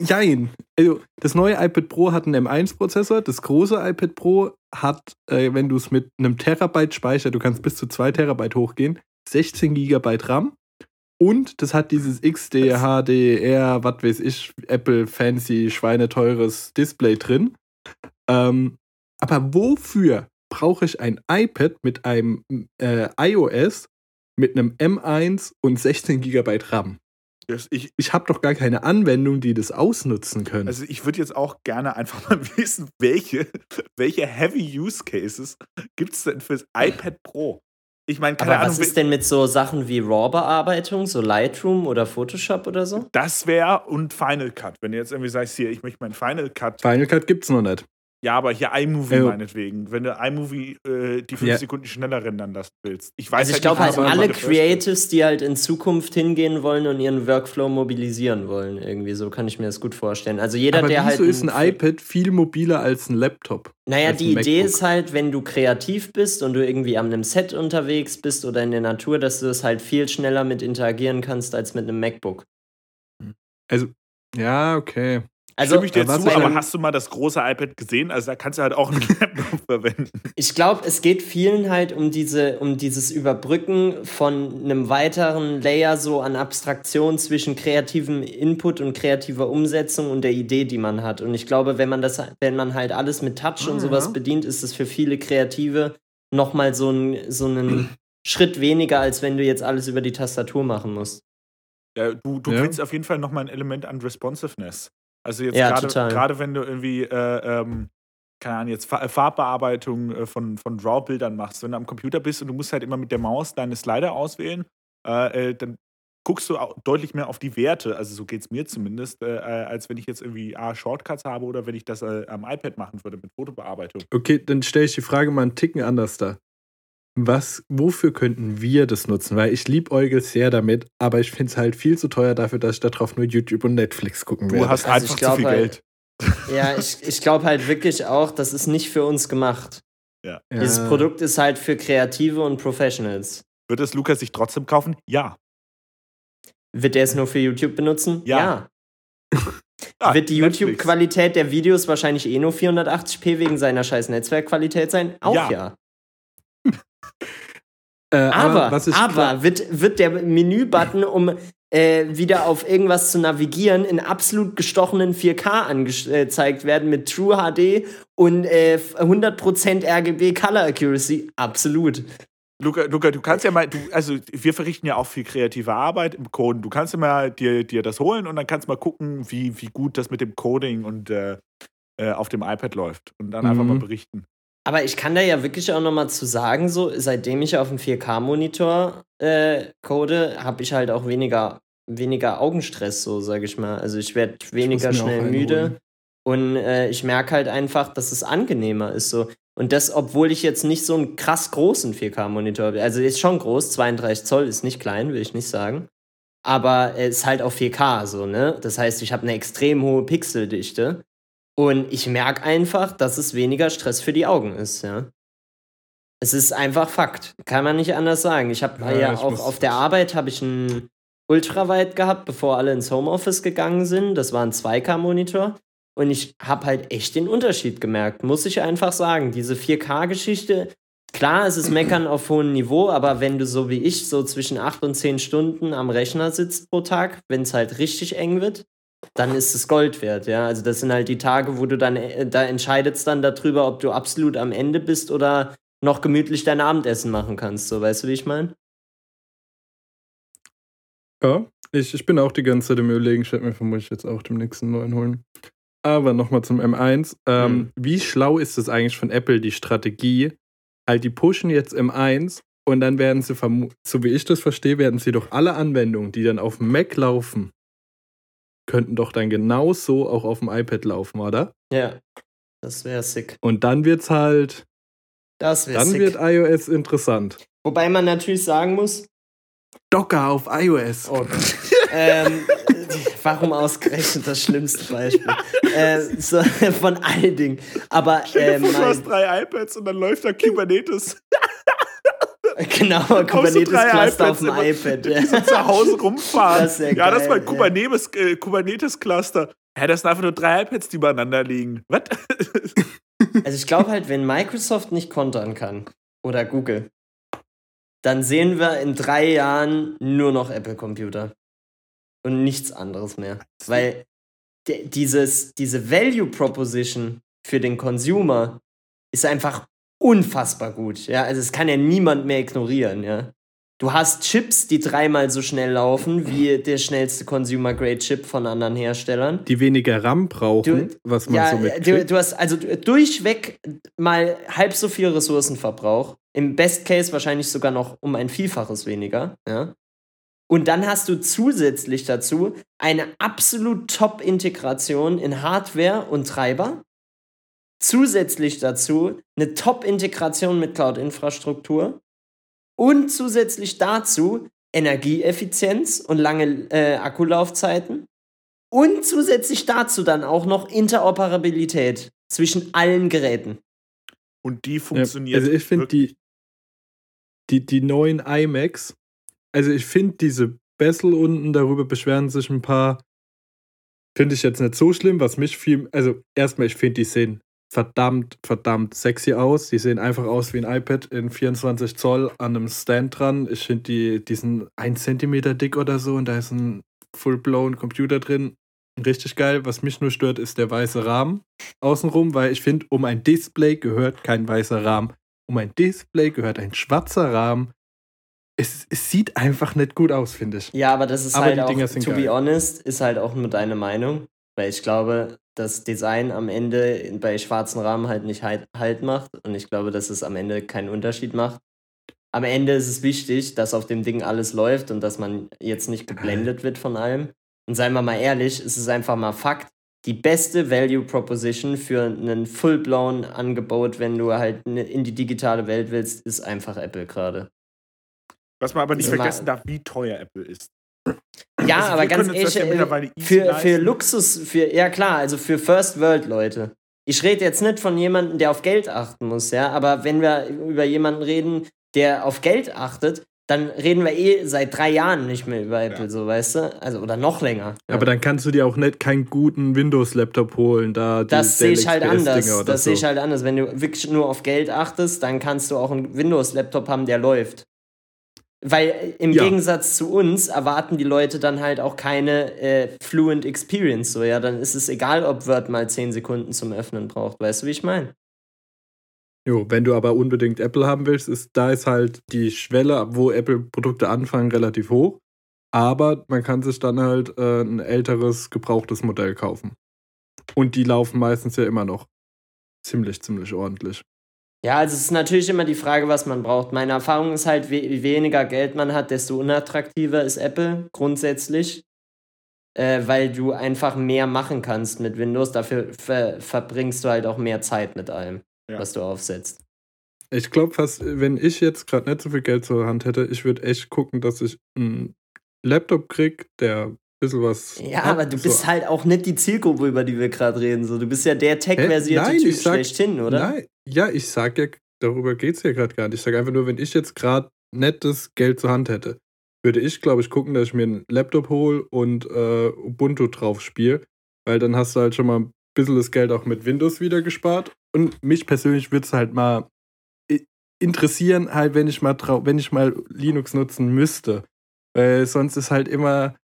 jein. Also, das neue iPad Pro hat einen M1-Prozessor. Das große iPad Pro hat, äh, wenn du es mit einem Terabyte Speicher, du kannst bis zu 2 Terabyte hochgehen, 16 Gigabyte RAM. Und das hat dieses XD, HDR, was weiß ich, Apple Fancy, schweineteures Display drin. Ähm, aber wofür brauche ich ein iPad mit einem äh, iOS mit einem M1 und 16 Gigabyte RAM? Ich, ich habe doch gar keine Anwendung, die das ausnutzen können. also ich würde jetzt auch gerne einfach mal wissen, welche, welche Heavy Use Cases gibt es denn fürs iPad Pro? Ich meine, keine Aber Ahnung, was ist denn mit so Sachen wie RAW-Bearbeitung, so Lightroom oder Photoshop oder so? das wäre und Final Cut. Wenn du jetzt irgendwie sagst, hier, ich möchte meinen Final Cut. Final Cut gibt's noch nicht. Ja, aber hier iMovie Ja. meinetwegen. Wenn du iMovie äh, die fünf Ja. Sekunden schneller rendern lassen willst. Ich weiß Also ich halt glaube halt alle. Creatives, die halt in Zukunft hingehen wollen und ihren Workflow mobilisieren wollen, irgendwie so kann ich mir das gut vorstellen. Also jeder, Aber der wieso halt ist ein iPad viel mobiler als ein Laptop? Naja, die Idee ist halt, wenn du kreativ bist und du irgendwie an einem Set unterwegs bist oder in der Natur, dass du es halt viel schneller mit interagieren kannst als mit einem MacBook. Also, ja, okay. Also, Stimme ich dir was zu, aber hast du mal das große iPad gesehen? Also da kannst du halt auch einen Laptop verwenden. ich glaube, es geht vielen halt um diese, um dieses Überbrücken von einem weiteren Layer so an Abstraktion zwischen kreativem Input und kreativer Umsetzung und der Idee, die man hat. Und ich glaube, wenn man das, wenn man halt alles mit Touch und Ah, sowas ja. bedient, ist es für viele Kreative nochmal so ein, so einen Schritt weniger, als wenn du jetzt alles über die Tastatur machen musst. Ja, du du Ja. gewinnst auf jeden Fall nochmal ein Element an Responsiveness. Also jetzt Ja, gerade wenn du irgendwie, äh, ähm, keine Ahnung, jetzt Fa Farbbearbeitung äh, von, von RAW-Bildern machst, wenn du am Computer bist und du musst halt immer mit der Maus deine Slider auswählen, äh, äh, dann guckst du auch deutlich mehr auf die Werte, also so geht es mir zumindest, äh, äh, als wenn ich jetzt irgendwie A, Shortcuts habe oder wenn ich das äh, am iPad machen würde mit Fotobearbeitung. Okay, dann stelle ich die Frage mal einen Ticken anders da. Was, wofür könnten wir das nutzen? Weil ich liebäugel sehr damit, aber ich finde es halt viel zu teuer dafür, dass ich darauf nur YouTube und Netflix gucken Du werde. hast Also einfach zu viel halt- Geld. Ja, ich, ich glaube halt wirklich auch, das ist nicht für uns gemacht. Ja. Dieses Produkt ist halt für Kreative und Professionals. Wird es Lukas sich trotzdem kaufen? Ja. Wird der es nur für YouTube benutzen? Ja. Ah, Wird die. YouTube-Qualität der Videos wahrscheinlich eh nur 480p wegen seiner scheiß Netzwerkqualität sein? Auch Ja. ja. Äh, Aber, was ich aber wird, wird der Menübutton, um äh, wieder auf irgendwas zu navigieren, in absolut gestochenen 4K angezeigt werden mit True HD und äh, 100% RGB Color Accuracy? Absolut. Luca, Luca, du kannst ja mal, du, also wir verrichten ja auch viel kreative Arbeit im Coden. Du kannst ja mal dir, dir das holen und dann kannst du mal gucken, wie, wie gut das mit dem Coding und äh, äh, auf dem iPad läuft. Und dann einfach Mhm. mal berichten. Aber ich kann da ja wirklich auch noch mal zu sagen, so seitdem ich auf dem 4K-Monitor äh, code, habe ich halt auch weniger, weniger Augenstress, so sage ich mal. Also ich werde weniger schnell müde und äh, ich merke halt einfach, dass es angenehmer ist. So. Und das, obwohl ich jetzt nicht so einen krass großen 4K-Monitor habe. Also ist schon groß, 32 Zoll ist nicht klein, will ich nicht sagen. Aber es ist halt auf 4K so, ne? Das heißt, ich habe eine extrem hohe Pixeldichte. Und ich merke einfach, dass es weniger Stress für die Augen ist, ja. Es ist einfach Fakt. Kann man nicht anders sagen. Ich habe Ja, ja, ich auch auf der Arbeit habe ich einen Ultraweit gehabt, bevor alle ins Homeoffice gegangen sind. Das war ein 2K-Monitor. Und ich habe halt echt den Unterschied gemerkt, muss ich einfach sagen. Diese 4K-Geschichte, klar, es ist Meckern auf hohem Niveau, aber wenn du so wie ich so zwischen 8 und 10 Stunden am Rechner sitzt pro Tag, wenn es halt richtig eng wird, dann ist es Gold wert, ja. Also das sind halt die Tage, wo du dann, äh, da entscheidet es dann darüber, ob du absolut am Ende bist oder noch gemütlich dein Abendessen machen kannst. So, weißt du, wie ich meine? Ja, ich, ich bin auch die ganze Zeit im Überlegen. Ich werde mir vermutlich jetzt auch demnächst einen neuen holen. Aber nochmal zum M1. Ähm, Mhm. Wie schlau ist es eigentlich von Apple, die Strategie? Halt, die pushen jetzt M1 und dann werden sie, so wie ich das verstehe, werden sie doch alle Anwendungen, die dann auf dem Mac laufen, könnten doch dann genauso auch auf dem iPad laufen, oder? Ja. Das wäre sick. Und dann wird's halt, Das wäre dann sick. wird iOS interessant. Wobei man natürlich sagen muss, Docker auf iOS. Oh, ähm, warum ausgerechnet das schlimmste Beispiel? äh, so, von allen Dingen. Aber äh, du hast drei iPads und dann läuft da Kubernetes. genau, Kubernetes-Cluster auf dem iPad. Die so zu Hause rumfahren. Das ja ja, das ist geil, mein Kubernetes, äh, Kubernetes-Cluster. Hä, das sind einfach nur drei iPads, die übereinander liegen. Was? Also ich glaube halt, wenn Microsoft nicht kontern kann oder Google, dann sehen wir in drei Jahren nur noch Apple-Computer. Und nichts anderes mehr. Weil dieses, diese Value Proposition für den Consumer ist einfach unfassbar gut. Ja, also es kann ja niemand mehr ignorieren, ja. Du hast Chips, die dreimal so schnell laufen wie der schnellste Consumer-Grade-Chip von anderen Herstellern. Die weniger RAM brauchen, Du- was man Ja, so du, mitkriegt. du hast also durchweg mal halb so viel Ressourcenverbrauch. Im Best Case wahrscheinlich sogar noch um ein Vielfaches weniger. Ja? Und dann hast du zusätzlich dazu eine absolut Top-Integration in Hardware und Treiber. Zusätzlich dazu eine Top-Integration mit Cloud-Infrastruktur. Und zusätzlich dazu Energieeffizienz und lange äh, Akkulaufzeiten. Und zusätzlich dazu dann auch noch Interoperabilität zwischen allen Geräten. Und die Ja, funktioniert. also ich finde die, die, die neuen iMacs, also ich finde diese Bessel unten, darüber beschweren sich ein paar, finde ich jetzt nicht so schlimm, was mich viel, also erstmal, ich finde, die sehen verdammt, verdammt sexy aus. Die sehen einfach aus wie ein iPad in 24 Zoll an einem Stand dran. Ich finde, die, die sind 1 Zentimeter dick oder so und da ist ein full-blown Computer drin. Richtig geil. Was mich nur stört, ist der weiße Rahmen außenrum, weil ich finde, um ein Display gehört kein weißer Rahmen. Um ein Display gehört ein schwarzer Rahmen. es, es sieht einfach nicht gut aus, finde ich. Ja, aber das ist Aber halt auch, to geil. be honest, ist halt auch nur deine Meinung. Weil ich glaube, das Design am Ende bei schwarzen Rahmen halt nicht halt, halt macht. Und ich glaube, dass es am Ende keinen Unterschied macht. Am Ende ist es wichtig, dass auf dem Ding alles läuft und dass man jetzt nicht geblendet wird von allem. Und seien wir mal ehrlich, es ist einfach mal Fakt. Die beste Value Proposition für ein full-blown Angebot, wenn du halt ne- in die digitale Welt willst, ist einfach Apple gerade. Was man aber nicht vergessen darf, wie teuer Apple ist. Ja, Also aber ganz ehrlich, ja äh, für, für. Luxus, für, ja klar, also für First World Leute. Ich rede jetzt nicht von jemandem, der auf Geld achten muss, ja, aber wenn wir über jemanden reden, der auf Geld achtet, dann reden wir eh seit drei Jahren nicht mehr über Apple, Ja. so, weißt du? Also, oder noch länger. Ja. Aber dann kannst du dir auch nicht keinen guten Windows-Laptop holen, da die das sehe ich halt anders. Das sehe ich so. halt anders. Wenn du wirklich nur auf Geld achtest, dann kannst du auch einen Windows-Laptop haben, der läuft. Weil äh, im Ja. Gegensatz zu uns erwarten die Leute dann halt auch keine äh, Fluent Experience. So, ja, dann ist es egal, ob Word mal 10 Sekunden zum Öffnen braucht. Weißt du, wie ich meine? Jo, wenn du aber unbedingt Apple haben willst, ist da ist halt die Schwelle, ab wo Apple-Produkte anfangen, relativ hoch. Aber man kann sich dann halt äh, ein älteres, gebrauchtes Modell kaufen. Und die laufen meistens ja immer noch ziemlich, ziemlich ordentlich. Ja, also es ist natürlich immer die Frage, was man braucht. Meine Erfahrung ist halt, je weniger Geld man hat, desto unattraktiver ist Apple grundsätzlich. Äh, weil du einfach mehr machen kannst mit Windows. Dafür ver verbringst du halt auch mehr Zeit mit allem, Ja. was du aufsetzt. Ich glaube fast, wenn ich jetzt gerade nicht so viel Geld zur Hand hätte, ich würde echt gucken, dass ich einen Laptop krieg, der bisschen was. Ja, hat, aber du so- bist halt auch nicht die Zielgruppe, über die wir gerade reden. So, du bist ja der tech-versierte Typ sag- schlechthin, oder? Nein, ja, ich sag ja, darüber geht's ja gerade gar nicht. Ich sage einfach nur, wenn ich jetzt gerade nettes Geld zur Hand hätte, würde ich, glaube ich, gucken, dass ich mir einen Laptop hole und äh, Ubuntu drauf spiele, weil dann hast du halt schon mal ein bisschen das Geld auch mit Windows wieder gespart. Und mich persönlich würde es halt mal interessieren, halt, wenn ich mal wenn ich mal Linux nutzen müsste. Weil sonst ist halt immer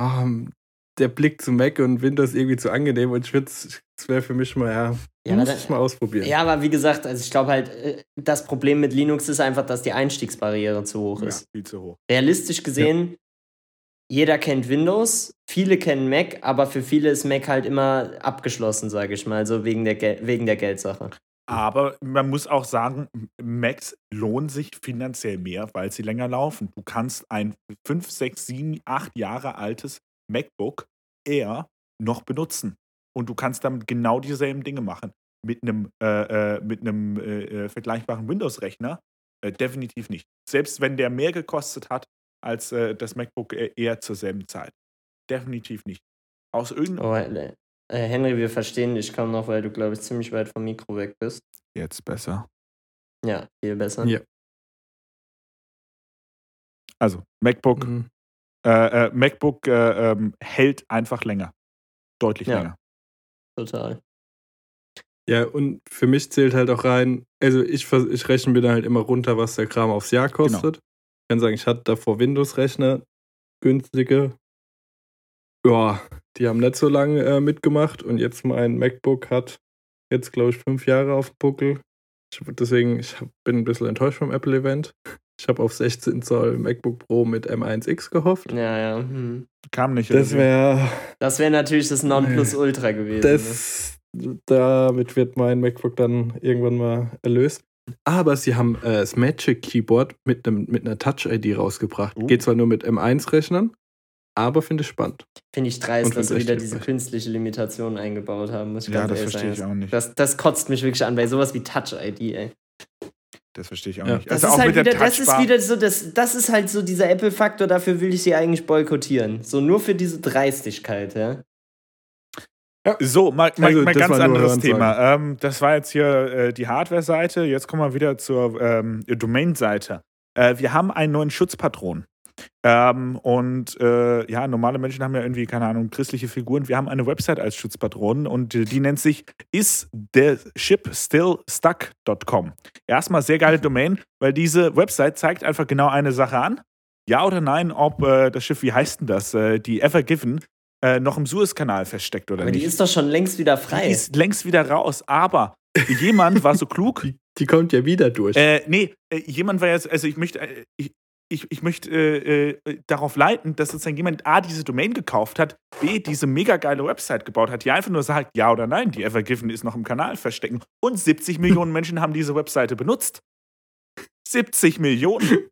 ähm, der Blick zu Mac und Windows irgendwie zu angenehm und ich würde es wäre für mich mal, ja, Ja, muss ich mal ausprobieren. Ja, aber wie gesagt, also ich glaube halt, äh, das Problem mit Linux ist einfach, dass die Einstiegsbarriere zu hoch Ja, ist. viel zu hoch. Realistisch gesehen, jeder kennt Windows, viele kennen Mac, aber für viele ist Mac halt immer abgeschlossen, sage ich mal, so wegen der, Gel wegen der Geldsache. Aber man muss auch sagen, Macs lohnen sich finanziell mehr, weil sie länger laufen. Du kannst ein 5, 6, 7, 8 Jahre altes MacBook Air noch benutzen. Und du kannst damit genau dieselben Dinge machen. Mit einem, äh, äh, mit einem äh, äh, vergleichbaren Windows-Rechner äh, definitiv nicht. Selbst wenn der mehr gekostet hat als äh, das MacBook Air zur selben Zeit. Definitiv nicht. Aus irgendeinem Oh, äh, Henry, wir verstehen dich kaum noch, weil du, glaube ich, ziemlich weit vom Mikro weg bist. Jetzt besser. Ja, viel besser. Ja. Also, MacBook Mhm. äh, äh, MacBook äh, ähm, hält einfach länger. Deutlich Ja. länger. Total. Ja, und für mich zählt halt auch rein, also ich, ich rechne mir dann halt immer runter, was der Kram aufs Jahr kostet. Ich kann sagen, ich hatte davor Windows-Rechner, günstige. Ja, die haben nicht so lange äh, mitgemacht und jetzt mein MacBook hat jetzt, glaube ich, fünf Jahre auf dem Buckel. Ich, deswegen, ich hab, bin ein bisschen enttäuscht vom Apple-Event. Ich habe auf 16 Zoll MacBook Pro mit M1X gehofft. Ja, ja. Hm. Kam nicht. Das wäre Das wäre natürlich das Nonplusultra gewesen. ne? Das, damit wird mein MacBook dann irgendwann mal erlöst. Aber sie haben äh, das Magic Keyboard mit, einem, mit einer Touch-ID rausgebracht. Uh. Geht zwar nur mit M1-Rechnern, aber finde ich spannend. Finde ich dreist, dass sie wieder diese künstliche Limitation eingebaut haben. Muss ich Ja, ganz das verstehe ich auch nicht. Das, das kotzt mich wirklich an bei sowas wie Touch-ID, ey. Das verstehe ich auch Ja. nicht. Das, Also ist auch halt mit der wieder, das ist wieder so, das, das ist halt so dieser Apple-Faktor, dafür will ich sie eigentlich boykottieren. So nur für diese Dreistigkeit, ja. So, mal, mal, Also, mal ganz anderes. Thema. Ähm, das war jetzt hier äh, die Hardware-Seite. Jetzt kommen wir wieder zur ähm, Domain-Seite. Äh, wir haben einen neuen Schutzpatron. Ähm, und äh, ja, normale Menschen haben ja irgendwie, keine Ahnung, christliche Figuren. Wir haben eine Website als Schutzpatron und äh, die nennt sich istheshipstillstuck.com. Erstmal sehr geile Domain, weil diese Website zeigt einfach genau eine Sache an. Ja oder nein, ob äh, das Schiff, wie heißt denn das, äh, die Ever Given, äh, noch im Suezkanal versteckt oder Aber nicht. die ist doch schon längst wieder Die frei. ist längst wieder raus, aber jemand war so klug. Die, die kommt ja wieder durch. Äh, nee, äh, jemand war jetzt, also ich möchte, ich, ich, ich möchte äh, äh, darauf leiten, dass sozusagen jemand A, diese Domain gekauft hat, B, diese mega geile Website gebaut hat, die einfach nur sagt, ja oder nein, die Evergiven ist noch im Kanal verstecken. Und 70 Millionen Menschen haben diese Webseite benutzt. 70 Millionen.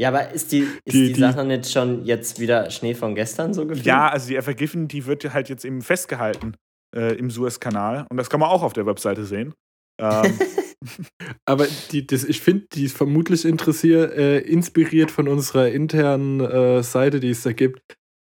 Ja, aber ist die, ist Die- die, die- Sache nicht schon jetzt wieder Schnee von gestern so gefühlt? Ja, also die Evergiven, die wird halt jetzt eben festgehalten äh, im Suezkanal. Und das kann man auch auf der Webseite sehen. Ähm, Aber die, das, ich finde, die ist vermutlich interessiert, äh, inspiriert von unserer internen äh, Seite, die es da gibt.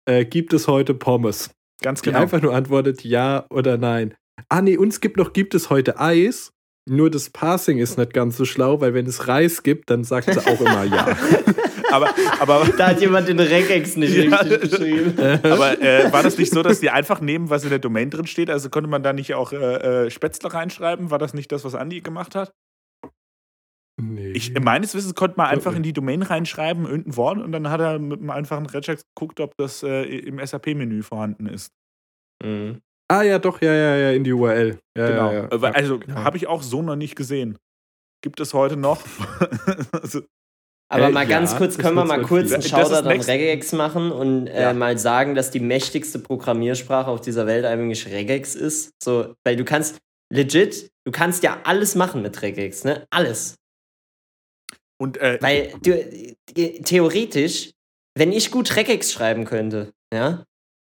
Äh, gibt es heute Pommes? ganz Die genau. einfach nur antwortet ja oder nein. Ah, nee, uns gibt noch, gibt es heute Eis? Nur das Parsing ist nicht ganz so schlau, weil wenn es Reis gibt, dann sagt sie auch immer ja. Aber, aber, Da hat jemand den Regex nicht Ja. richtig geschrieben. aber äh, war das nicht so, dass die einfach nehmen, was in der Domain drin steht? Also konnte man da nicht auch äh, äh, Spätzle reinschreiben? War das nicht das, was Andi gemacht hat? Nee. Ich, meines Wissens konnte man einfach Mhm. in die Domain reinschreiben, irgendein Wort, und dann hat er mit einem einfachen Regex geguckt, ob das äh, im SAP-Menü vorhanden ist. Mhm. Ah, ja, doch, ja, ja, ja, in die URL. Ja, Genau. Ja, ja. Äh, Also Ja. habe ich auch so noch nicht gesehen. Gibt es heute noch? also, Aber Äh, mal ganz ja, kurz, können wir mal kurz viel. einen ist Shoutout an Regex machen und äh, Ja. mal sagen, dass die mächtigste Programmiersprache auf dieser Welt eigentlich Regex ist. So, weil du kannst legit, du kannst ja alles machen mit Regex, ne? Alles. und äh, Weil du, äh, theoretisch, wenn ich gut Regex schreiben könnte, ja,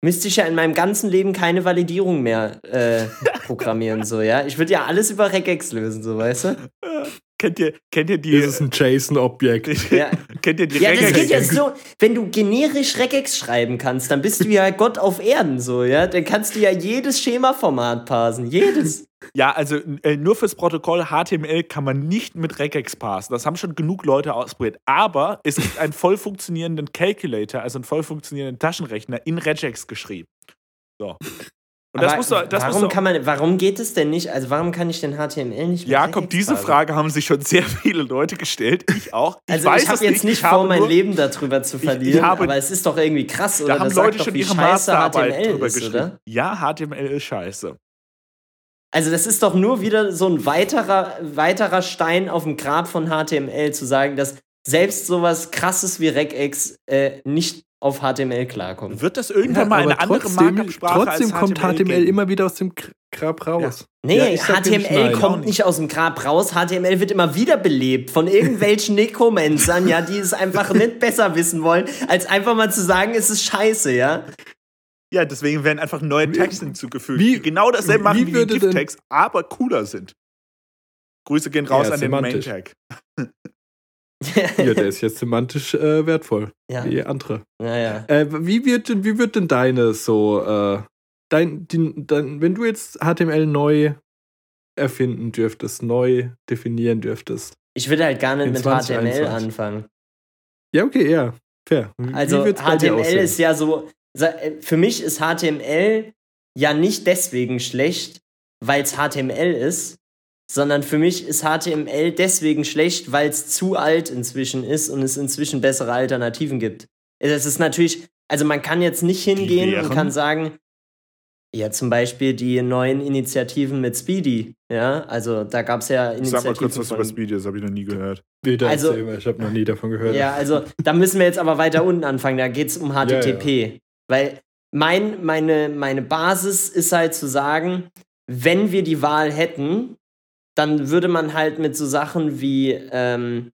müsste ich ja in meinem ganzen Leben keine Validierung mehr äh, programmieren, so, ja. Ich würde ja alles über Regex lösen, so, weißt du? Kennt ihr, kennt ihr die. Das ist ein JSON-Objekt. Ja. kennt ihr die Ja, das geht ja so, wenn du generisch Regex schreiben kannst, dann bist du ja Gott auf Erden so, ja? Dann kannst du ja jedes Schemaformat parsen, jedes. Ja, also äh, nur fürs Protokoll HTML kann man nicht mit Regex parsen. Das haben schon genug Leute ausprobiert. Aber es gibt einen voll funktionierenden Calculator, also einen voll funktionierenden Taschenrechner in Regex geschrieben. So. Und das musst du, das warum musst du, kann man, warum geht es denn nicht? Also warum kann ich denn HTML nicht mit Jakob, diese? Frage haben sich schon sehr viele Leute gestellt. Ich auch. Ich Also weiß ich habe jetzt nicht ich vor, mein nur- Leben darüber zu verlieren, habe- aber es ist doch irgendwie krass, oder? Da haben Das Leute doch, schon ihre scheiße Masterarbeit HTML drüber ist, geschrieben. oder? Ja, HTML ist scheiße. Also das ist doch nur wieder so ein weiterer, weiterer Stein auf dem Grab von HTML, zu sagen, dass selbst sowas krasses wie Regex äh, nicht auf HTML klarkommt. Wird das irgendwann mal eine andere trotzdem, Markup-Sprache trotzdem als kommt HTML geben? immer wieder aus dem Grab raus. Nee, Ja, dir nicht HTML. Auch kommt nicht. nicht aus dem Grab raus. HTML wird immer wieder belebt von irgendwelchen Nekomansern, ja, die es einfach nicht besser wissen wollen, als einfach mal zu sagen, es ist scheiße, ja. Ja, deswegen werden einfach neue Texte hinzugefügt, wie- die genau dasselbe wie machen wie, die würde denn- GIF-Tags, aber cooler sind. Grüße gehen raus Ja, an den. Main-Tag. Ja, der ist jetzt semantisch äh, wertvoll, ja, wie andere. naja. Äh, wie, wird, denn- wie wird denn deine so, äh, dein, die, dein, wenn du jetzt HTML neu erfinden dürftest, neu definieren dürftest? Ich würde halt gar nicht mit 2021. HTML anfangen. Ja, okay, ja, fair. Wie- Also wie HTML ist ja so, äh, für mich ist HTML ja nicht deswegen schlecht, weil es HTML ist, sondern für mich ist HTML deswegen schlecht, weil es zu alt inzwischen ist und es inzwischen bessere Alternativen gibt. Es ist natürlich, also man kann jetzt nicht hingehen und kann sagen, ja, zum Beispiel die neuen Initiativen mit Speedy, ja, also da gab es ja Sag Initiativen mal kurz was von, über Speedy, das habe ich noch nie gehört. Bitte also- ich habe noch nie davon gehört. Ja, also da müssen wir jetzt aber weiter unten anfangen. Da geht es um HTTP. Weil mein, meine, meine Basis ist halt zu sagen, wenn wir die Wahl hätten, dann würde man halt mit so Sachen wie, ähm,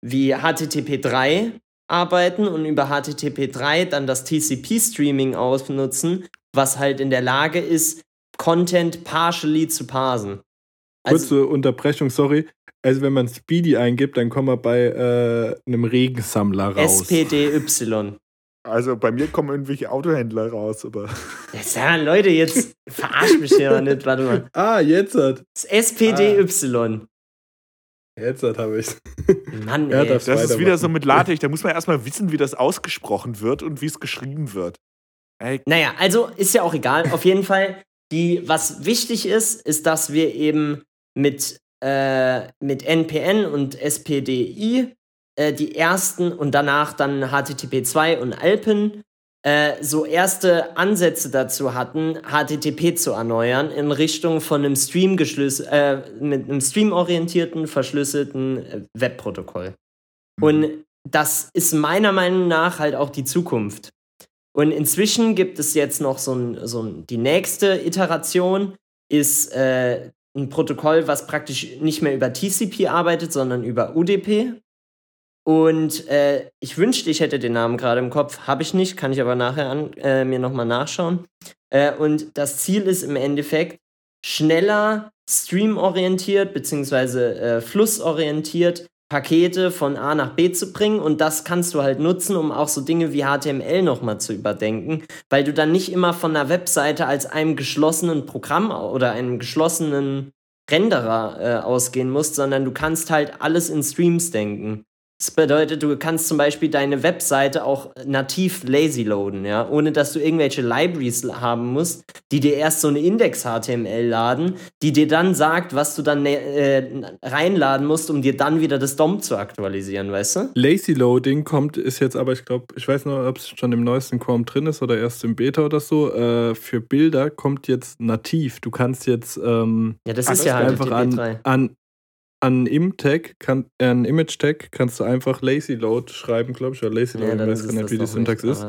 wie HTTP 3 arbeiten und über HTTP 3 dann das TCP-Streaming ausnutzen, was halt in der Lage ist, Content partially zu parsen. Also, Kurze Unterbrechung, sorry. Also wenn man Speedy eingibt, dann kommt man bei äh, einem Regensammler raus. SPDY. Also bei mir kommen irgendwelche Autohändler raus, aber Jetzt, ja, Leute, jetzt verarsch mich hier nicht. Warte mal. Ah, jetzt hat. Das SPDY. Jetzt hat habe ich Mann, Ja, ey. das- das ist wieder so mit LaTeX. Da muss man erstmal wissen, wie das ausgesprochen wird und wie es geschrieben wird. Ey, Naja, also ist ja auch egal. Auf jeden Fall, die, was wichtig ist, ist, dass wir eben mit, äh, mit NPN und SPDI äh, die ersten und danach dann HTTP2 und Alpen äh, so erste Ansätze dazu hatten, HTTP zu erneuern in Richtung von einem Stream äh, mit einem streamorientierten, verschlüsselten äh, Webprotokoll. Und das ist meiner Meinung nach halt auch die Zukunft. Und inzwischen gibt es jetzt noch so ein, so ein die nächste Iteration ist äh, ein Protokoll, was praktisch nicht mehr über TCP arbeitet, sondern über UDP. Und äh, ich wünschte, ich hätte den Namen gerade im Kopf. Habe ich nicht, kann ich aber nachher an, äh, mir nochmal nachschauen. Äh, und das Ziel ist im Endeffekt, schneller streamorientiert beziehungsweise äh, flussorientiert Pakete von A nach B zu bringen und das kannst du halt nutzen, um auch so Dinge wie HTML nochmal zu überdenken, weil du dann nicht immer von einer Webseite als einem geschlossenen Programm oder einem geschlossenen Renderer äh, ausgehen musst, sondern du kannst halt alles in Streams denken. Das bedeutet, du kannst zum Beispiel deine Webseite auch nativ lazy loaden, ja, ohne dass du irgendwelche Libraries haben musst, die dir erst so eine Index-HTML laden, die dir dann sagt, was du dann äh, reinladen musst, um dir dann wieder das DOM zu aktualisieren, weißt du? Lazy Loading kommt, ist jetzt aber, ich glaube, ich weiß noch, ob es schon im neuesten Chrome drin ist oder erst im Beta oder so. Äh, für Bilder kommt jetzt nativ. Du kannst jetzt ähm, ja, das ist ja halt einfach an, an an Im-Tag, kann, äh, an Image-Tag kannst du einfach Lazy Load schreiben, glaube ich, oder Lazy Load, ja, ich weiß gar nicht, wie die Syntax ist.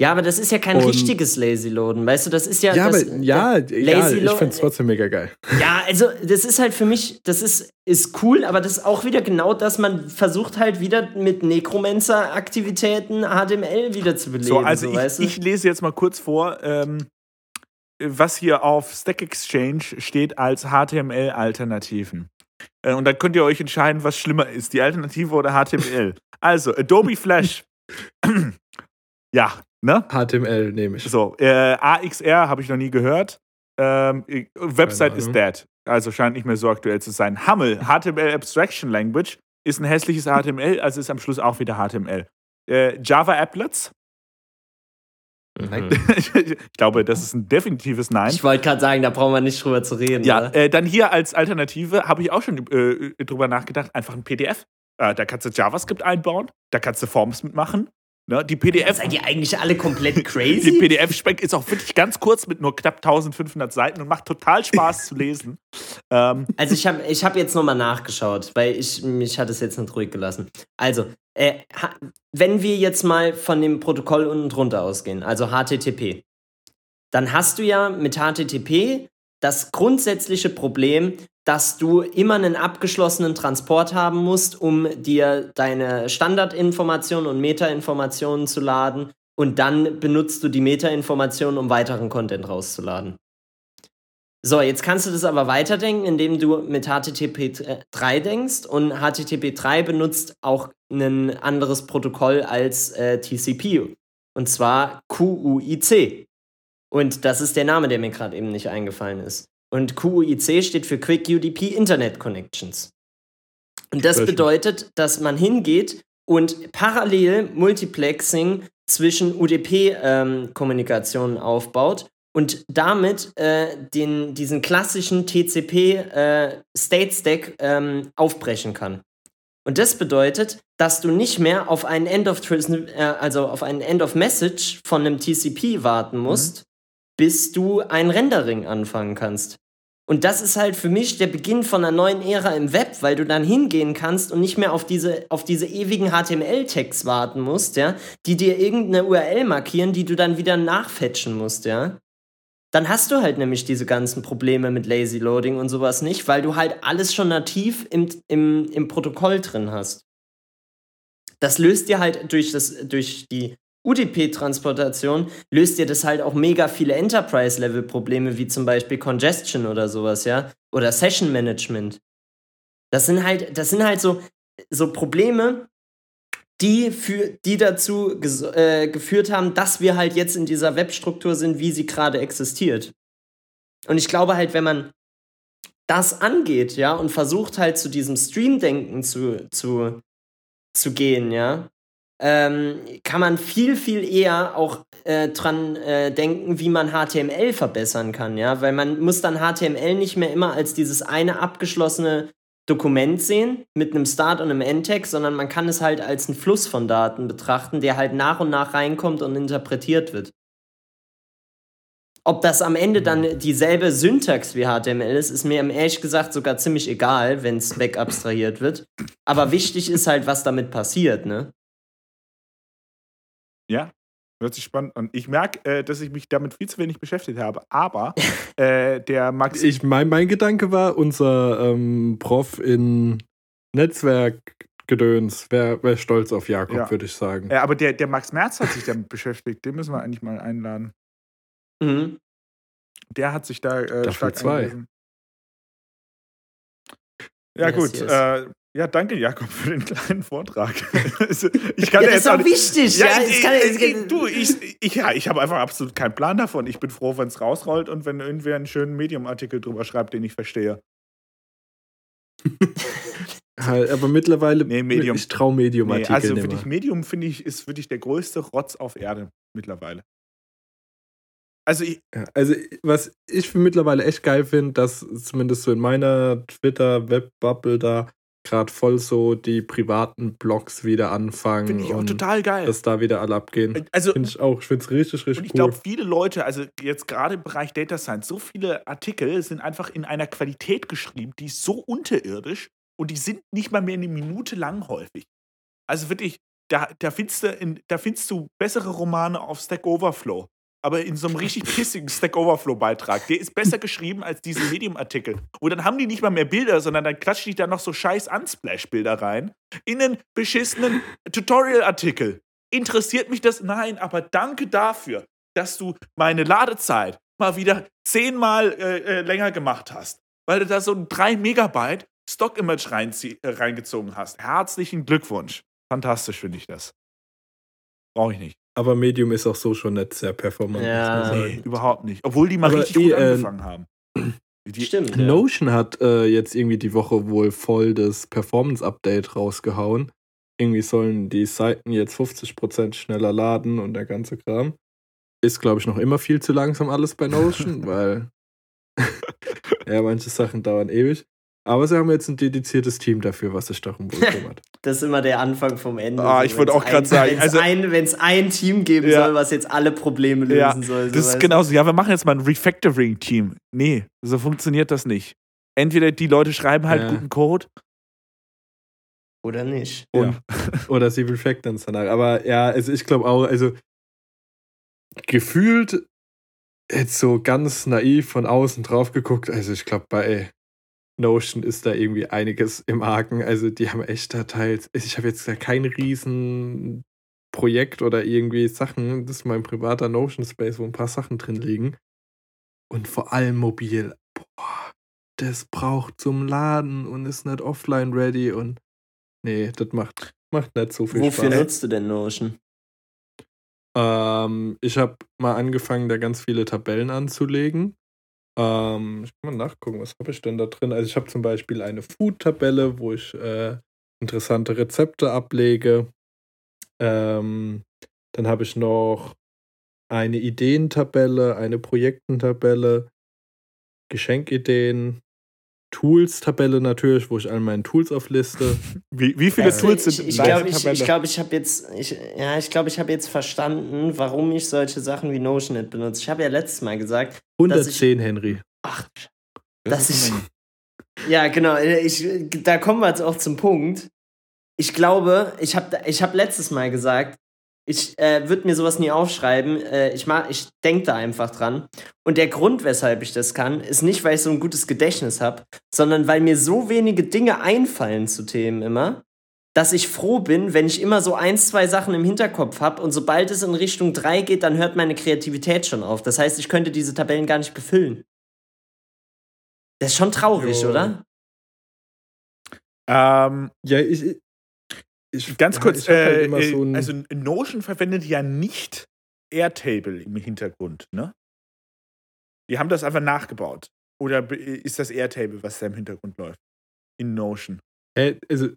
Ja, aber das ist ja kein und richtiges Lazy Loaden, weißt du, das ist ja. Ja, das, aber, ja, ja ich finde es trotzdem mega geil. Ja, also das ist halt für mich, das ist, ist cool, aber das ist auch wieder genau das, man versucht halt wieder mit Necromancer-Aktivitäten HTML wieder zu beleben. So, also so, ich, weißt du? ich lese jetzt mal kurz vor, ähm, was hier auf Stack Exchange steht als HTML-Alternativen. Äh, und dann könnt ihr euch entscheiden, was schlimmer ist, die Alternative oder HTML. Also, Adobe Flash. ja, ne? HTML nehme ich. So, äh, AXR habe ich noch nie gehört. Ähm, Website ist dead. Also scheint nicht mehr so aktuell zu sein. Hummel, HTML Abstraction Language, ist ein hässliches HTML, also ist am Schluss auch wieder HTML. Äh, Java Applets, Nein. Mhm. ich glaube, das ist ein definitives Nein. Ich wollte gerade sagen, da brauchen wir nicht drüber zu reden. Ja, äh, dann hier als Alternative habe ich auch schon äh, drüber nachgedacht, einfach ein PDF. Äh, da kannst du JavaScript einbauen, da kannst du Forms mitmachen. Ne, die PDF. Seid ihr eigentlich alle komplett crazy? die PDF-Speck ist auch wirklich ganz kurz mit nur knapp 1500 Seiten und macht total Spaß zu lesen. Ähm. Also ich habe ich hab jetzt nochmal nachgeschaut, weil ich mich hat es jetzt nicht ruhig gelassen. Also, äh, wenn wir jetzt mal von dem Protokoll unten drunter ausgehen, also HTTP, dann hast du ja mit HTTP das grundsätzliche Problem, dass du immer einen abgeschlossenen Transport haben musst, um dir deine Standardinformationen und Metainformationen zu laden und dann benutzt du die Metainformationen, um weiteren Content rauszuladen. So, jetzt kannst du das aber weiterdenken, indem du mit HTTP 3 denkst und HTTP 3 benutzt auch ein anderes Protokoll als äh, TCP und zwar QUIC. Und das ist der Name, der mir gerade eben nicht eingefallen ist. Und QUIC steht für Quick UDP Internet Connections. Und das bedeutet, dass man hingeht und parallel Multiplexing zwischen UDP-Kommunikationen ähm, aufbaut und damit äh, den, diesen klassischen TCP äh, State Stack ähm, aufbrechen kann. Und das bedeutet, dass du nicht mehr auf einen End of äh, also auf einen End of Message von einem TCP warten musst, mhm bis du ein Rendering anfangen kannst. Und das ist halt für mich der Beginn von einer neuen Ära im Web, weil du dann hingehen kannst und nicht mehr auf diese, auf diese ewigen HTML-Tags warten musst, ja, die dir irgendeine URL markieren, die du dann wieder nachfetchen musst, ja. Dann hast du halt nämlich diese ganzen Probleme mit Lazy Loading und sowas nicht, weil du halt alles schon nativ im, im, im Protokoll drin hast. Das löst dir halt durch, das, durch die UDP-Transportation löst dir das halt auch mega viele Enterprise-Level-Probleme, wie zum Beispiel Congestion oder sowas, ja? Oder Session Management. Das sind halt, das sind halt so, so Probleme, die, für, die dazu äh, geführt haben, dass wir halt jetzt in dieser Webstruktur sind, wie sie gerade existiert. Und ich glaube halt, wenn man das angeht, ja, und versucht halt zu diesem Stream-Denken zu, zu, zu gehen, ja, ähm, kann man viel, viel eher auch äh, dran äh, denken, wie man HTML verbessern kann, ja, weil man muss dann HTML nicht mehr immer als dieses eine abgeschlossene Dokument sehen mit einem Start und einem Endtag, sondern man kann es halt als einen Fluss von Daten betrachten, der halt nach und nach reinkommt und interpretiert wird. Ob das am Ende dann dieselbe Syntax wie HTML ist, ist mir ehrlich gesagt sogar ziemlich egal, wenn es wegabstrahiert wird. Aber wichtig ist halt, was damit passiert, ne? Ja, hört sich spannend an. Ich merke, äh, dass ich mich damit viel zu wenig beschäftigt habe, aber äh, der Max. Ich, mein, mein Gedanke war, unser ähm, Prof in Netzwerkgedöns wäre wär stolz auf Jakob, Ja. würde ich sagen. Ja, aber der, der Max Merz hat sich damit beschäftigt. Den müssen wir eigentlich mal einladen. Mhm. Der hat sich da äh, stark zwei. eingelesen. Ja, Yes, gut. yes. Äh, ja, danke, Jakob, für den kleinen Vortrag. Also, ich kann Ja, das ist auch wichtig, ja. ich, es ich, du, ich, ich, ja, ich habe einfach absolut keinen Plan davon. Ich bin froh, wenn es rausrollt und wenn irgendwer einen schönen Medium-Artikel drüber schreibt, den ich verstehe. Aber mittlerweile, Nee, Medium. ich traue Nee, Medium-Artikel also nicht für dich. Medium, finde ich, ist wirklich der größte Rotz auf Erde mittlerweile. Also ich, Ja, also, was ich für mittlerweile echt geil finde, dass zumindest so in meiner Twitter-Web-Bubble da gerade voll so die privaten Blogs wieder anfangen finde ich auch und total geil. dass da wieder alle abgehen. Also Finde ich auch. Ich finde es richtig, Und richtig ich cool. glaube, viele Leute, also jetzt gerade im Bereich Data Science, so viele Artikel sind einfach in einer Qualität geschrieben, die ist so unterirdisch und die sind nicht mal mehr eine Minute lang häufig. Also wirklich, da, da, findest, du in, da findest du bessere Romane auf Stack Overflow. Aber in so einem richtig pissigen Stack Overflow-Beitrag. Der ist besser geschrieben als diese Medium-Artikel. Und dann haben die nicht mal mehr Bilder, sondern dann klatschen die da noch so scheiß Unsplash-Bilder rein. In einen beschissenen Tutorial-Artikel. Interessiert mich das? Nein, aber danke dafür, dass du meine Ladezeit mal wieder zehnmal äh, äh, länger gemacht hast. Weil du da so ein 3 Megabyte Stock-Image äh, reingezogen hast. Herzlichen Glückwunsch. Fantastisch finde ich das. Brauche ich nicht. Aber Medium ist auch so schon nicht sehr performant. Ja. muss man Nee, überhaupt nicht. Obwohl die mal Aber richtig gut eh, äh, angefangen haben. Die, Stimmt. Ja. Notion hat äh, jetzt irgendwie die Woche wohl voll das Performance-Update rausgehauen. Irgendwie sollen die Seiten jetzt 50% schneller laden und der ganze Kram. Ist, glaube ich, noch immer viel zu langsam alles bei Notion, weil ja, manche Sachen dauern ewig. Aber sie haben jetzt ein dediziertes Team dafür, was sich darum wohl kümmert. Das ist immer der Anfang vom Ende. Ah, ich wollte auch grad ein- sagen, Wenn es also- ein, ein Team geben Ja. soll, was jetzt alle Probleme lösen Ja, soll. so das ist genauso. Ja, wir machen jetzt mal ein Refactoring-Team. Nee, so funktioniert das nicht. Entweder die Leute schreiben halt Ja. guten Code. Oder nicht. Und Oder sie refactoren es danach. Aber ja, also ich glaube auch, also gefühlt jetzt so ganz naiv von außen drauf geguckt. Also ich glaube, bei Notion ist da irgendwie einiges im Argen. Also die haben echt da teils. Ich habe jetzt da kein riesen Projekt oder irgendwie Sachen. Das ist mein privater Notion Space, wo ein paar Sachen drin liegen. Und vor allem mobil. Boah, das braucht zum Laden und ist nicht offline ready und nee, das macht, macht nicht so viel Wofür Spaß. nutzt du denn Notion? Ähm, ich habe mal angefangen, da ganz viele Tabellen anzulegen. Ähm, ich kann mal nachgucken, was habe ich denn da drin? Also ich habe zum Beispiel eine Food-Tabelle, wo ich äh, interessante Rezepte ablege. Ähm, dann habe ich noch eine Ideentabelle, eine Projektentabelle, Geschenkideen, Tools-Tabelle natürlich, wo ich all meine Tools aufliste. wie, wie viele Also, Tools ich sind ich in deiner glaube, ich, Tabelle? ich, glaub, ich habe jetzt, ich, ja, ich glaube, ich habe jetzt verstanden, warum ich solche Sachen wie Notion nicht benutze. Ich habe ja letztes Mal gesagt, 110, Henry. ach, Das dass ist ich, ja, genau, ich, da kommen wir jetzt auch zum Punkt. Ich glaube, ich habe ich hab letztes Mal gesagt, ich äh, würde mir sowas nie aufschreiben. Äh, ich ich denke da einfach dran. Und der Grund, weshalb ich das kann, ist nicht, weil ich so ein gutes Gedächtnis habe, sondern weil mir so wenige Dinge einfallen zu Themen immer, dass ich froh bin, wenn ich immer so ein, zwei Sachen im Hinterkopf habe und sobald es in Richtung 3 geht, dann hört meine Kreativität schon auf. Das heißt, ich könnte diese Tabellen gar nicht befüllen. Das ist schon traurig, Jo. oder? Ähm, Ja, ich. Ich ganz ja, kurz, ich halt äh, immer so also Notion verwendet ja nicht Airtable im Hintergrund, ne? Die haben das einfach nachgebaut. Oder be- ist das Airtable, was da im Hintergrund läuft? In Notion. Äh, also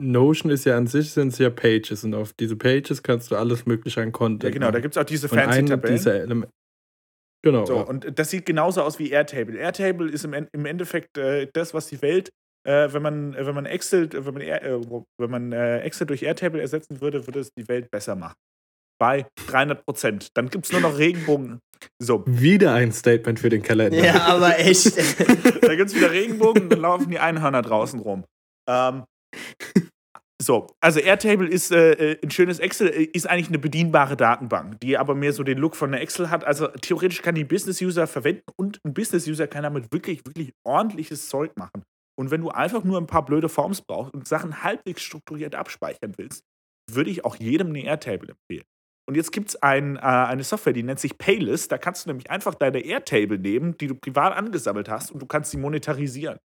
Notion ist ja an sich sind es ja Pages und auf diese Pages kannst du alles mögliche an Content. Ja, genau, da gibt es auch diese fancy Tabellen. Genau. So, ja. und das sieht genauso aus wie Airtable. Airtable ist im, im Endeffekt äh, das, was die Welt, äh, wenn man, äh, wenn man Excel, äh, wenn man, äh, wenn man äh, Excel durch Airtable ersetzen würde, würde es die Welt besser machen. Bei 300 Prozent. Dann gibt es nur noch Regenbogen, So, Wieder ein Statement für den Kalender. Ja, aber echt. da gibt es wieder Regenbogen und dann laufen die Einhörner draußen rum. Ähm, so, also Airtable ist äh, äh, ein schönes Excel, ist eigentlich eine bedienbare Datenbank, die aber mehr so den Look von einer Excel hat. Also theoretisch kann die Business-User verwenden und ein Business-User kann damit wirklich, wirklich ordentliches Zeug machen. Und wenn du einfach nur ein paar blöde Forms brauchst und Sachen halbwegs strukturiert abspeichern willst, würde ich auch jedem eine Airtable empfehlen. Und jetzt gibt es ein, äh, eine Software, die nennt sich Paylist. Da kannst du nämlich einfach deine Airtable nehmen, die du privat angesammelt hast, und du kannst sie monetarisieren.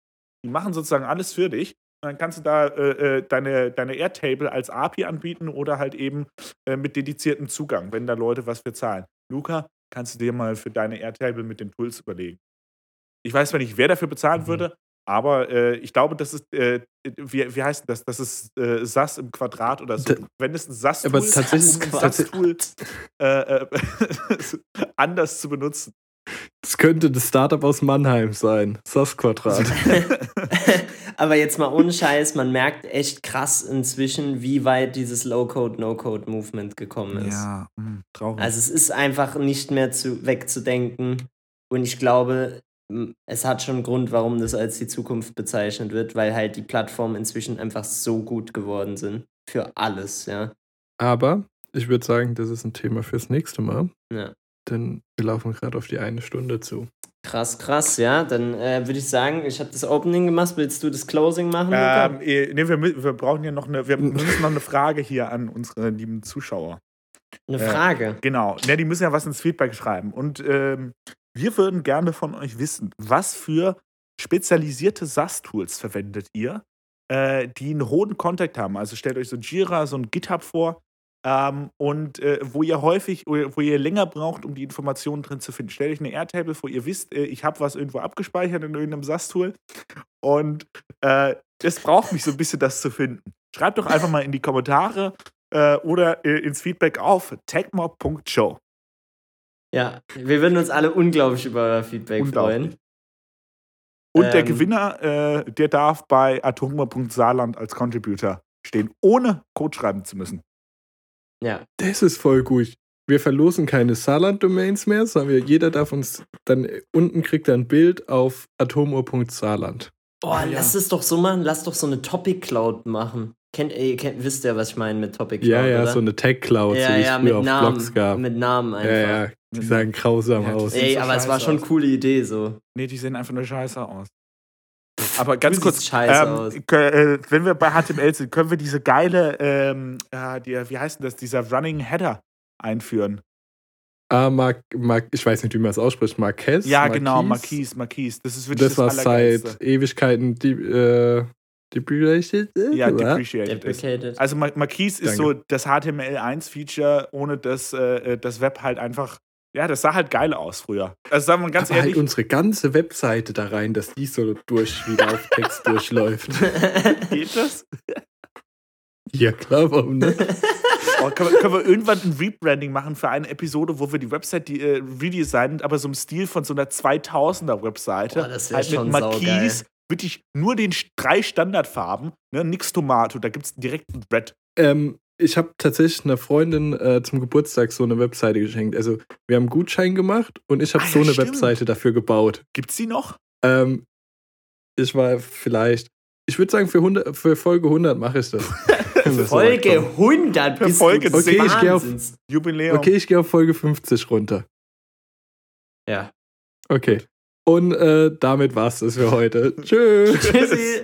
Die machen sozusagen alles für dich. Und dann kannst du da äh, äh, deine, deine Airtable als API anbieten oder halt eben äh, mit dediziertem Zugang, wenn da Leute was für zahlen. Luca, kannst du dir mal für deine Airtable mit den Tools überlegen. Ich weiß zwar nicht, wer dafür bezahlen Mhm. würde, aber äh, ich glaube, das ist, äh, wie, wie heißt das? Das ist äh, SAS im Quadrat oder so. Da- Wenn es ein SAS-Tool Aber ist, tatsächlich- um ein SAS-Tool äh, äh, anders zu benutzen. Das könnte das Startup aus Mannheim sein. SAS-Quadrat. aber jetzt mal ohne Scheiß, man merkt echt krass inzwischen, wie weit dieses Low-Code, No-Code-Movement gekommen ist. mh, traurig. Also es ist einfach nicht mehr zu, wegzudenken. Und ich glaube, es hat schon einen Grund, warum das als die Zukunft bezeichnet wird, weil halt die Plattformen inzwischen einfach so gut geworden sind. Für alles, ja. Aber ich würde sagen, das ist ein Thema fürs nächste Mal. Ja. Denn wir laufen gerade auf die eine Stunde zu. Krass, krass, ja. Dann äh, würde ich sagen, ich habe das Opening gemacht. Willst du das Closing machen? Ähm, nee, wir, wir brauchen ja noch eine, wir müssen noch eine Frage hier an unsere lieben Zuschauer. Eine äh, Frage. Genau, ja, die müssen ja was ins Feedback schreiben. Und ähm, wir würden gerne von euch wissen, was für spezialisierte SAS-Tools verwendet ihr, äh, die einen hohen Contact haben. Also stellt euch so ein Jira, so ein GitHub vor ähm, und äh, wo ihr häufig, wo ihr länger braucht, um die Informationen drin zu finden. Stellt euch eine Airtable vor, ihr wisst, äh, ich habe was irgendwo abgespeichert in irgendeinem SAS-Tool und äh, es braucht mich so ein bisschen, das zu finden. Schreibt doch einfach mal in die Kommentare äh, oder äh, ins Feedback auf techmob.show. Ja, wir würden uns alle unglaublich über euer Feedback Unglaublich. freuen. Und der Ähm. Gewinner, äh, der darf bei atomhunger.saarland als Contributor stehen, ohne Code schreiben zu müssen. Ja, Das ist voll gut. Wir verlosen keine Saarland-Domains mehr, sondern jeder darf uns dann unten kriegt er ein Bild auf atomuhr.saarland. Boah, Ah, ja. lass es doch so machen, lass doch so eine Topic Cloud machen. Kennt, ihr kennt, wisst ihr, was ich meine mit Topic Cloud? Ja, ja, oder? so eine Tech-Cloud, ja, so wie ja, es mit früher auf Namen, Blogs gab. mit Namen einfach. ja, ja, die sahen grausam Ja, aus. Ey, so aber es war schon eine coole Idee so. Nee, die sehen einfach nur scheiße aus. Aber ganz Du kurz, ähm, äh, wenn wir bei HTML sind, können wir diese geile, ähm, ja, die, wie heißt denn das, dieser Running Header einführen. Ah, Mark, Mark, ich weiß nicht, wie man es ausspricht. Marquez? Ja, genau, Marquise? Marquise, Marquise. Das ist wirklich Das war das, Allergeilste. seit Ewigkeiten die, äh, deprecated. Ja, oder? depreciated ist. Deprecated. Also Ma- Marquise ist Danke. so das HTML1-Feature, ohne dass äh, das Web halt einfach, ja, das sah halt geil aus früher. Also sagen wir ganz Aber ehrlich, halt unsere ganze Webseite da rein, dass die so durch wieder auf Text durchläuft. geht das? Ja, klar, warum nicht? Oh, können, wir, können wir irgendwann ein Rebranding machen für eine Episode, wo wir die Website die, äh, redesignen, aber so im Stil von so einer 2000er Webseite. Boah, das wär halt schon mit saugeil. Marquise, wirklich nur den drei Standardfarben, ne, nix Tomato, da gibt es direkt ein Red. Ähm, ich habe tatsächlich einer Freundin äh, zum Geburtstag so eine Webseite geschenkt. Also, wir haben einen Gutschein gemacht und ich habe Ah, so ja, eine stimmt. Webseite dafür gebaut. Gibt's die noch? Ähm, ich war vielleicht, ich würde sagen, für, 100, für Folge 100 mache ich das. Folge kommen. 100 Für bist Folge Okay, ich geh auf-. Jubiläum. Okay, ich gehe auf Folge 50 runter. Ja. Okay. Und äh, damit war's das für heute. Tschüss. Tschüssi.